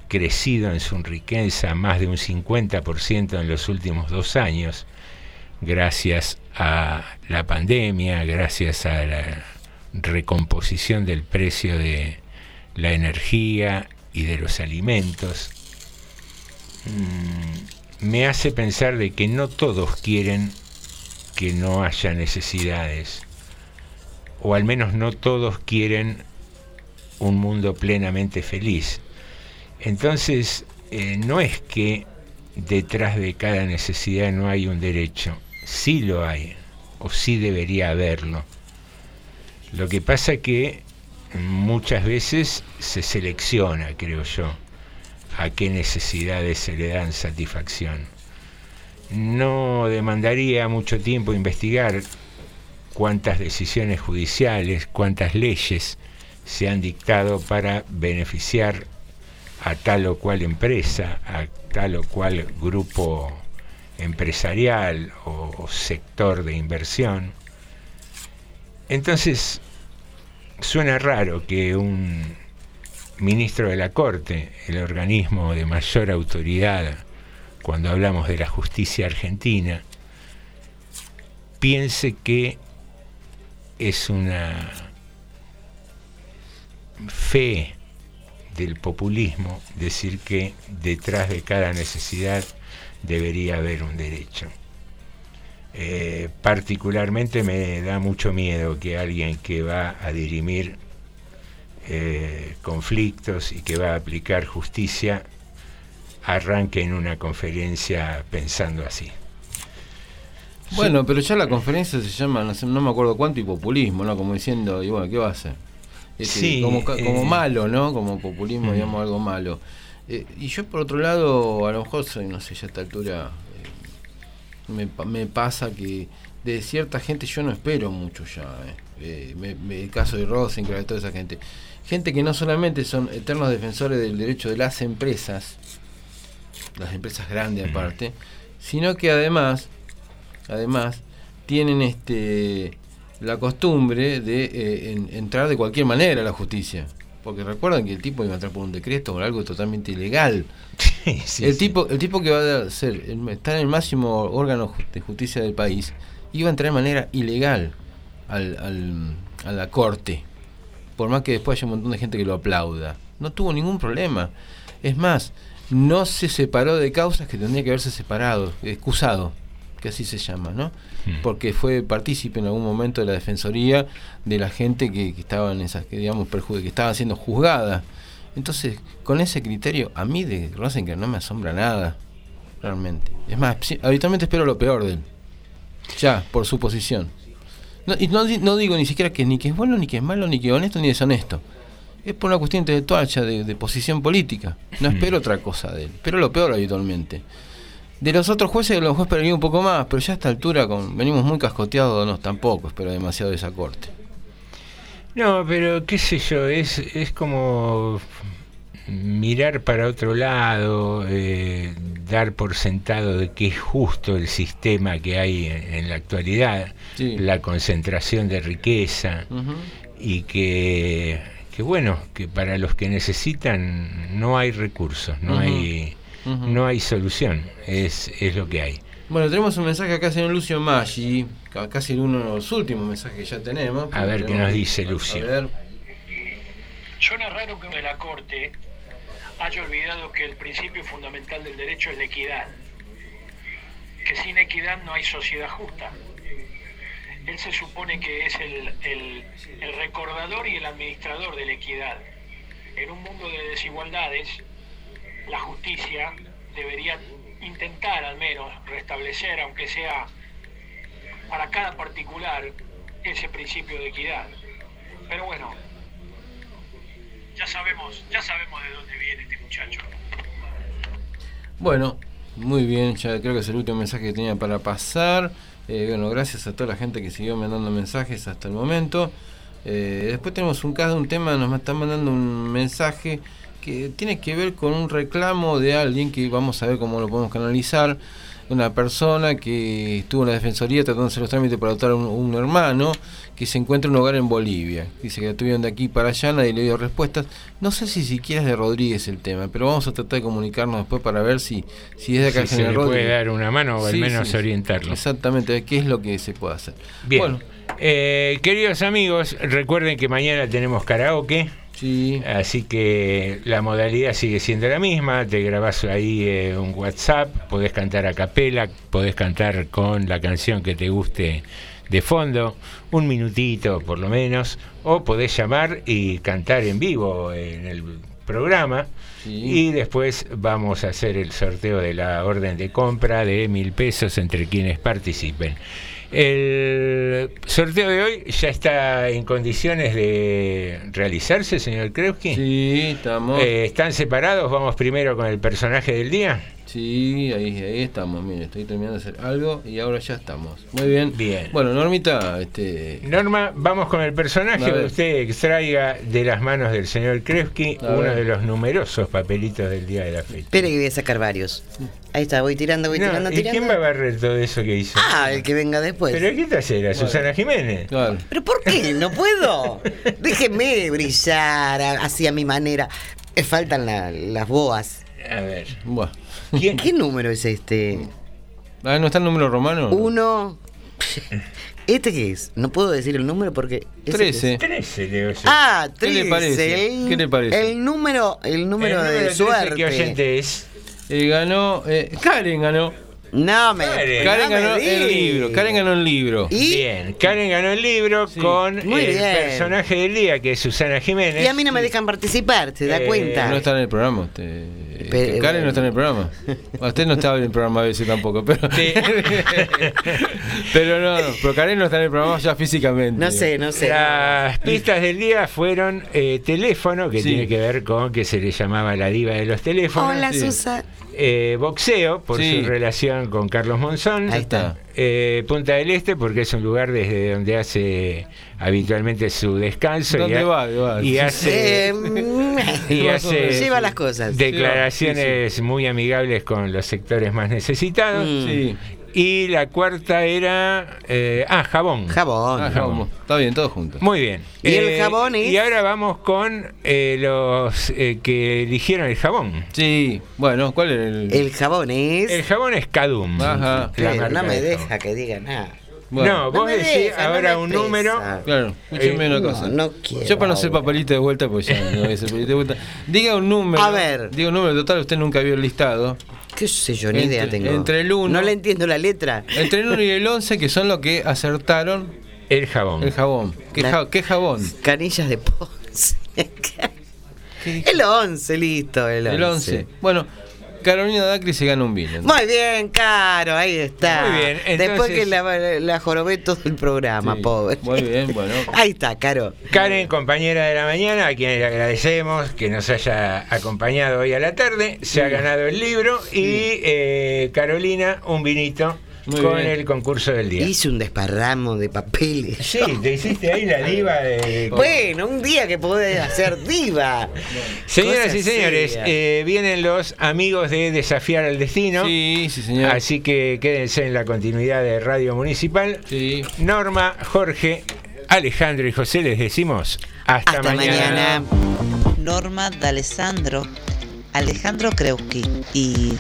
crecido en su riqueza más de un 50% en los últimos dos años, gracias a la pandemia, gracias a la recomposición del precio de la energía y de los alimentos. Mm, me hace pensar de que no todos quieren que no haya necesidades, o al menos no todos quieren un mundo plenamente feliz. Entonces, eh, no es que detrás de cada necesidad no hay un derecho, sí lo hay, o sí debería haberlo. Lo que pasa que muchas veces se selecciona, creo yo, a qué necesidades se le dan satisfacción. No demandaría mucho tiempo investigar cuántas decisiones judiciales, cuántas leyes se han dictado para beneficiar a tal o cual empresa, a tal o cual grupo empresarial o, sector de inversión. Entonces, suena raro que un ministro de la Corte, el organismo de mayor autoridad cuando hablamos de la justicia argentina, piense que es una fe del populismo decir que detrás de cada necesidad debería haber un derecho. Eh, particularmente me da mucho miedo que alguien que va a dirimir eh, conflictos y que va a aplicar justicia arranque en una conferencia pensando así. Bueno, pero ya la conferencia se llama, no, me acuerdo cuánto, y populismo, ¿no? Como diciendo, y bueno, ¿qué va a hacer? Este, Sí, como, eh, malo, ¿no? Como populismo, mm. digamos, algo malo. Eh, y yo, por otro lado, a lo mejor soy, no sé, ya a esta altura eh, me, pa- me pasa que de cierta gente yo no espero mucho ya. eh. Eh, me- me- el caso de Rosencrantz, toda esa gente. Gente que no solamente son eternos defensores del derecho de las empresas, las empresas grandes aparte, sino que además, además, tienen este la costumbre de eh, en- entrar de cualquier manera a la justicia. Porque recuerdan que el tipo iba a entrar por un decreto o algo totalmente ilegal. (laughs) el tipo, el tipo que va a ser, está en el máximo órgano de justicia del país, iba a entrar de manera ilegal al, al- a la corte. Por más que después haya un montón de gente que lo aplauda. No tuvo ningún problema. Es más, no se separó de causas que tendría que haberse separado, excusado, que así se llama, ¿no? Porque fue partícipe en algún momento de la defensoría de la gente que, que estaba en esas, que digamos, que estaba siendo juzgada. Entonces, con ese criterio, a mí de Rosencrantz no me asombra nada, realmente. Es más, habitualmente espero lo peor de él. Ya, por su posición. No, y no, no digo ni siquiera que ni que es bueno, ni que es malo, ni que es honesto, ni deshonesto. Es por una cuestión intelectual, ya de, de posición política. No espero otra cosa de él. Pero lo peor habitualmente. De los otros jueces, a lo mejor esperaría un poco más, pero ya a esta altura con, venimos muy cascoteados, no, tampoco espero demasiado de esa corte. No, pero qué sé yo, es, es como mirar para otro lado, eh, dar por sentado de que es justo el sistema que hay en, en la actualidad, la concentración de riqueza y que, que bueno, que para los que necesitan no hay recursos, no hay No hay solución, es, es lo que hay. Bueno, tenemos un mensaje acá, señor Lucio Maggi, ca- casi uno de los últimos mensajes que ya tenemos. A ver qué nos dice Lucio. A ver. Suena raro que la Corte haya olvidado que el principio fundamental del derecho es la equidad, que sin equidad no hay sociedad justa. Él se supone que es el, el- el recordador y el administrador de la equidad. En un mundo de desigualdades, la justicia debería intentar al menos restablecer, aunque sea para cada particular, ese principio de equidad. Pero bueno, ya sabemos, ya sabemos de dónde viene este muchacho. Bueno, muy bien, ya creo que es el último mensaje que tenía para pasar. Eh, bueno, gracias a toda la gente que siguió mandando mensajes hasta el momento. Eh, después tenemos un caso, un tema, nos están mandando un mensaje que tiene que ver con un reclamo de alguien que vamos a ver cómo lo podemos canalizar. Una persona que estuvo en la defensoría tratando de hacer los trámites para adoptar un, un hermano que se encuentra en un hogar en Bolivia. Dice que lo tuvieron de aquí para allá, nadie le dio respuestas. No sé si siquiera es de Rodríguez el tema, pero vamos a tratar de comunicarnos después para ver si, si es de acá Si se le puede dar una mano o al Sí, menos sí, orientarlo. Exactamente, a ver qué es lo que se puede hacer. Bien. Bueno, Eh, queridos amigos, recuerden que mañana tenemos karaoke. Sí. Así que la modalidad sigue siendo la misma, te grabás ahí eh, un WhatsApp, podés cantar a capela, podés cantar con la canción que te guste de fondo, un minutito por lo menos, o podés llamar y cantar en vivo en el programa. Y después vamos a hacer el sorteo de la orden de compra de mil pesos entre quienes participen. El sorteo de hoy ya está en condiciones de realizarse, señor Krewski. Sí, estamos. Eh, ¿Están separados? Vamos primero con el personaje del día. Sí, ahí, ahí estamos. Mire, estoy terminando de hacer algo y ahora ya estamos. Muy bien. Bien. Bueno, Normita, este. Norma, vamos con el personaje que usted extraiga de las manos del señor Krewski A uno ver. de los numerosos papelitos del día de la fecha. Espere que voy a sacar varios. Ahí está, voy tirando, voy No, tirando, ¿Y tirando. quién va a barrer todo eso que hizo? Ah, el que venga después. ¿Pero qué te hace? ¿La Susana Jiménez? ¿Pero por qué? No puedo. (laughs) Déjeme brillar así a mi manera. Me faltan la- las boas. A ver. Buah. ¿Qué número es este? Ah, ¿no está el número romano? Uno. ¿Este qué es? No puedo decir el número porque. ¿ese qué es? 13. 13, Leo. Ah, ¿Qué le 13. parece? El, ¿Qué le parece? El número, el número El número de 13, suerte. ¿qué oyente es? Eh, ganó. eh, Karen ganó. No me. Karen. Karen no me ganó el libro. Karen ganó el libro. ¿Y? Bien, Karen ganó el libro con Muy el bien. personaje del día, que es Susana Jiménez. Y a mí no me dejan participar, ¿se da Eh, cuenta? No está en el programa. Usted. Pero- Karen no está en el programa. Bueno, Usted no estaba en el programa a veces tampoco, pero. (laughs) pero no, no, pero Karen no está en el programa ya físicamente. No sé, no sé. Las pistas del día fueron eh, teléfono, que Sí. tiene que ver con que se le llamaba la diva de los teléfonos. Hola, Sí. Eh, boxeo, por Sí. su relación con Carlos Monzón. Ahí está. Eh, Punta del Este, porque es un lugar desde donde hace habitualmente su descanso. y, ¿Dónde ha- va? Y hace, Eh, (laughs) y hace Lleva las cosas. declaraciones muy amigables con los sectores más necesitados. Mm. Y la cuarta era. eh, ah, jabón. Jabón. Ah, vamos. Está bien, todos juntos. Muy bien. Eh, ¿Y el jabón es? Y ahora vamos con eh, los eh, que eligieron el jabón. Sí, bueno, ¿cuál era el.? El jabón es. El jabón es Cadum. Ajá. la Pero marca no me de jabón. deja que diga nada. Bueno, no, vos decís deja, ahora un número. Claro, escúcheme Eh, una cosa. no quiero Yo para no hacer ahora. papelito de vuelta, pues ya no voy a hacer papelito de vuelta. Diga un número. A ver. Diga un número total, usted nunca vio el listado. ¿Qué sé yo? Ni Entre- idea tengo. entre el uno- No le entiendo la letra. Entre el 1 y el 11, que son los que acertaron El jabón. el jabón. ¿Qué, La- ja- qué jabón? Canillas de Ponce. el 11, listo, el 11. El 11. Bueno, Carolina Dacri se gana un vino. Muy bien, Caro, ahí está. Muy bien, Después entonces- que la, la jorobé todo el programa, Sí, pobre. Muy bien, bueno. (laughs) Ahí está, Caro. Karen, compañera de la mañana, a quien le agradecemos que nos haya acompañado hoy a la tarde, se ha ganado el libro y eh, Carolina un vinito Muy con bien. el concurso del día. Hice un desparramo de papeles. Sí, te hiciste ahí la diva de... Bueno, un día que podés hacer diva. Señoras Cosa y señores, eh, vienen los amigos de Desafiar al Destino. Sí, sí, señor. Así que quédense en la continuidad de Radio Municipal. Sí. Norma, Jorge, Alejandro y José les decimos hasta, Hasta mañana. Norma D'Alessandro, Alejandro Kreuski y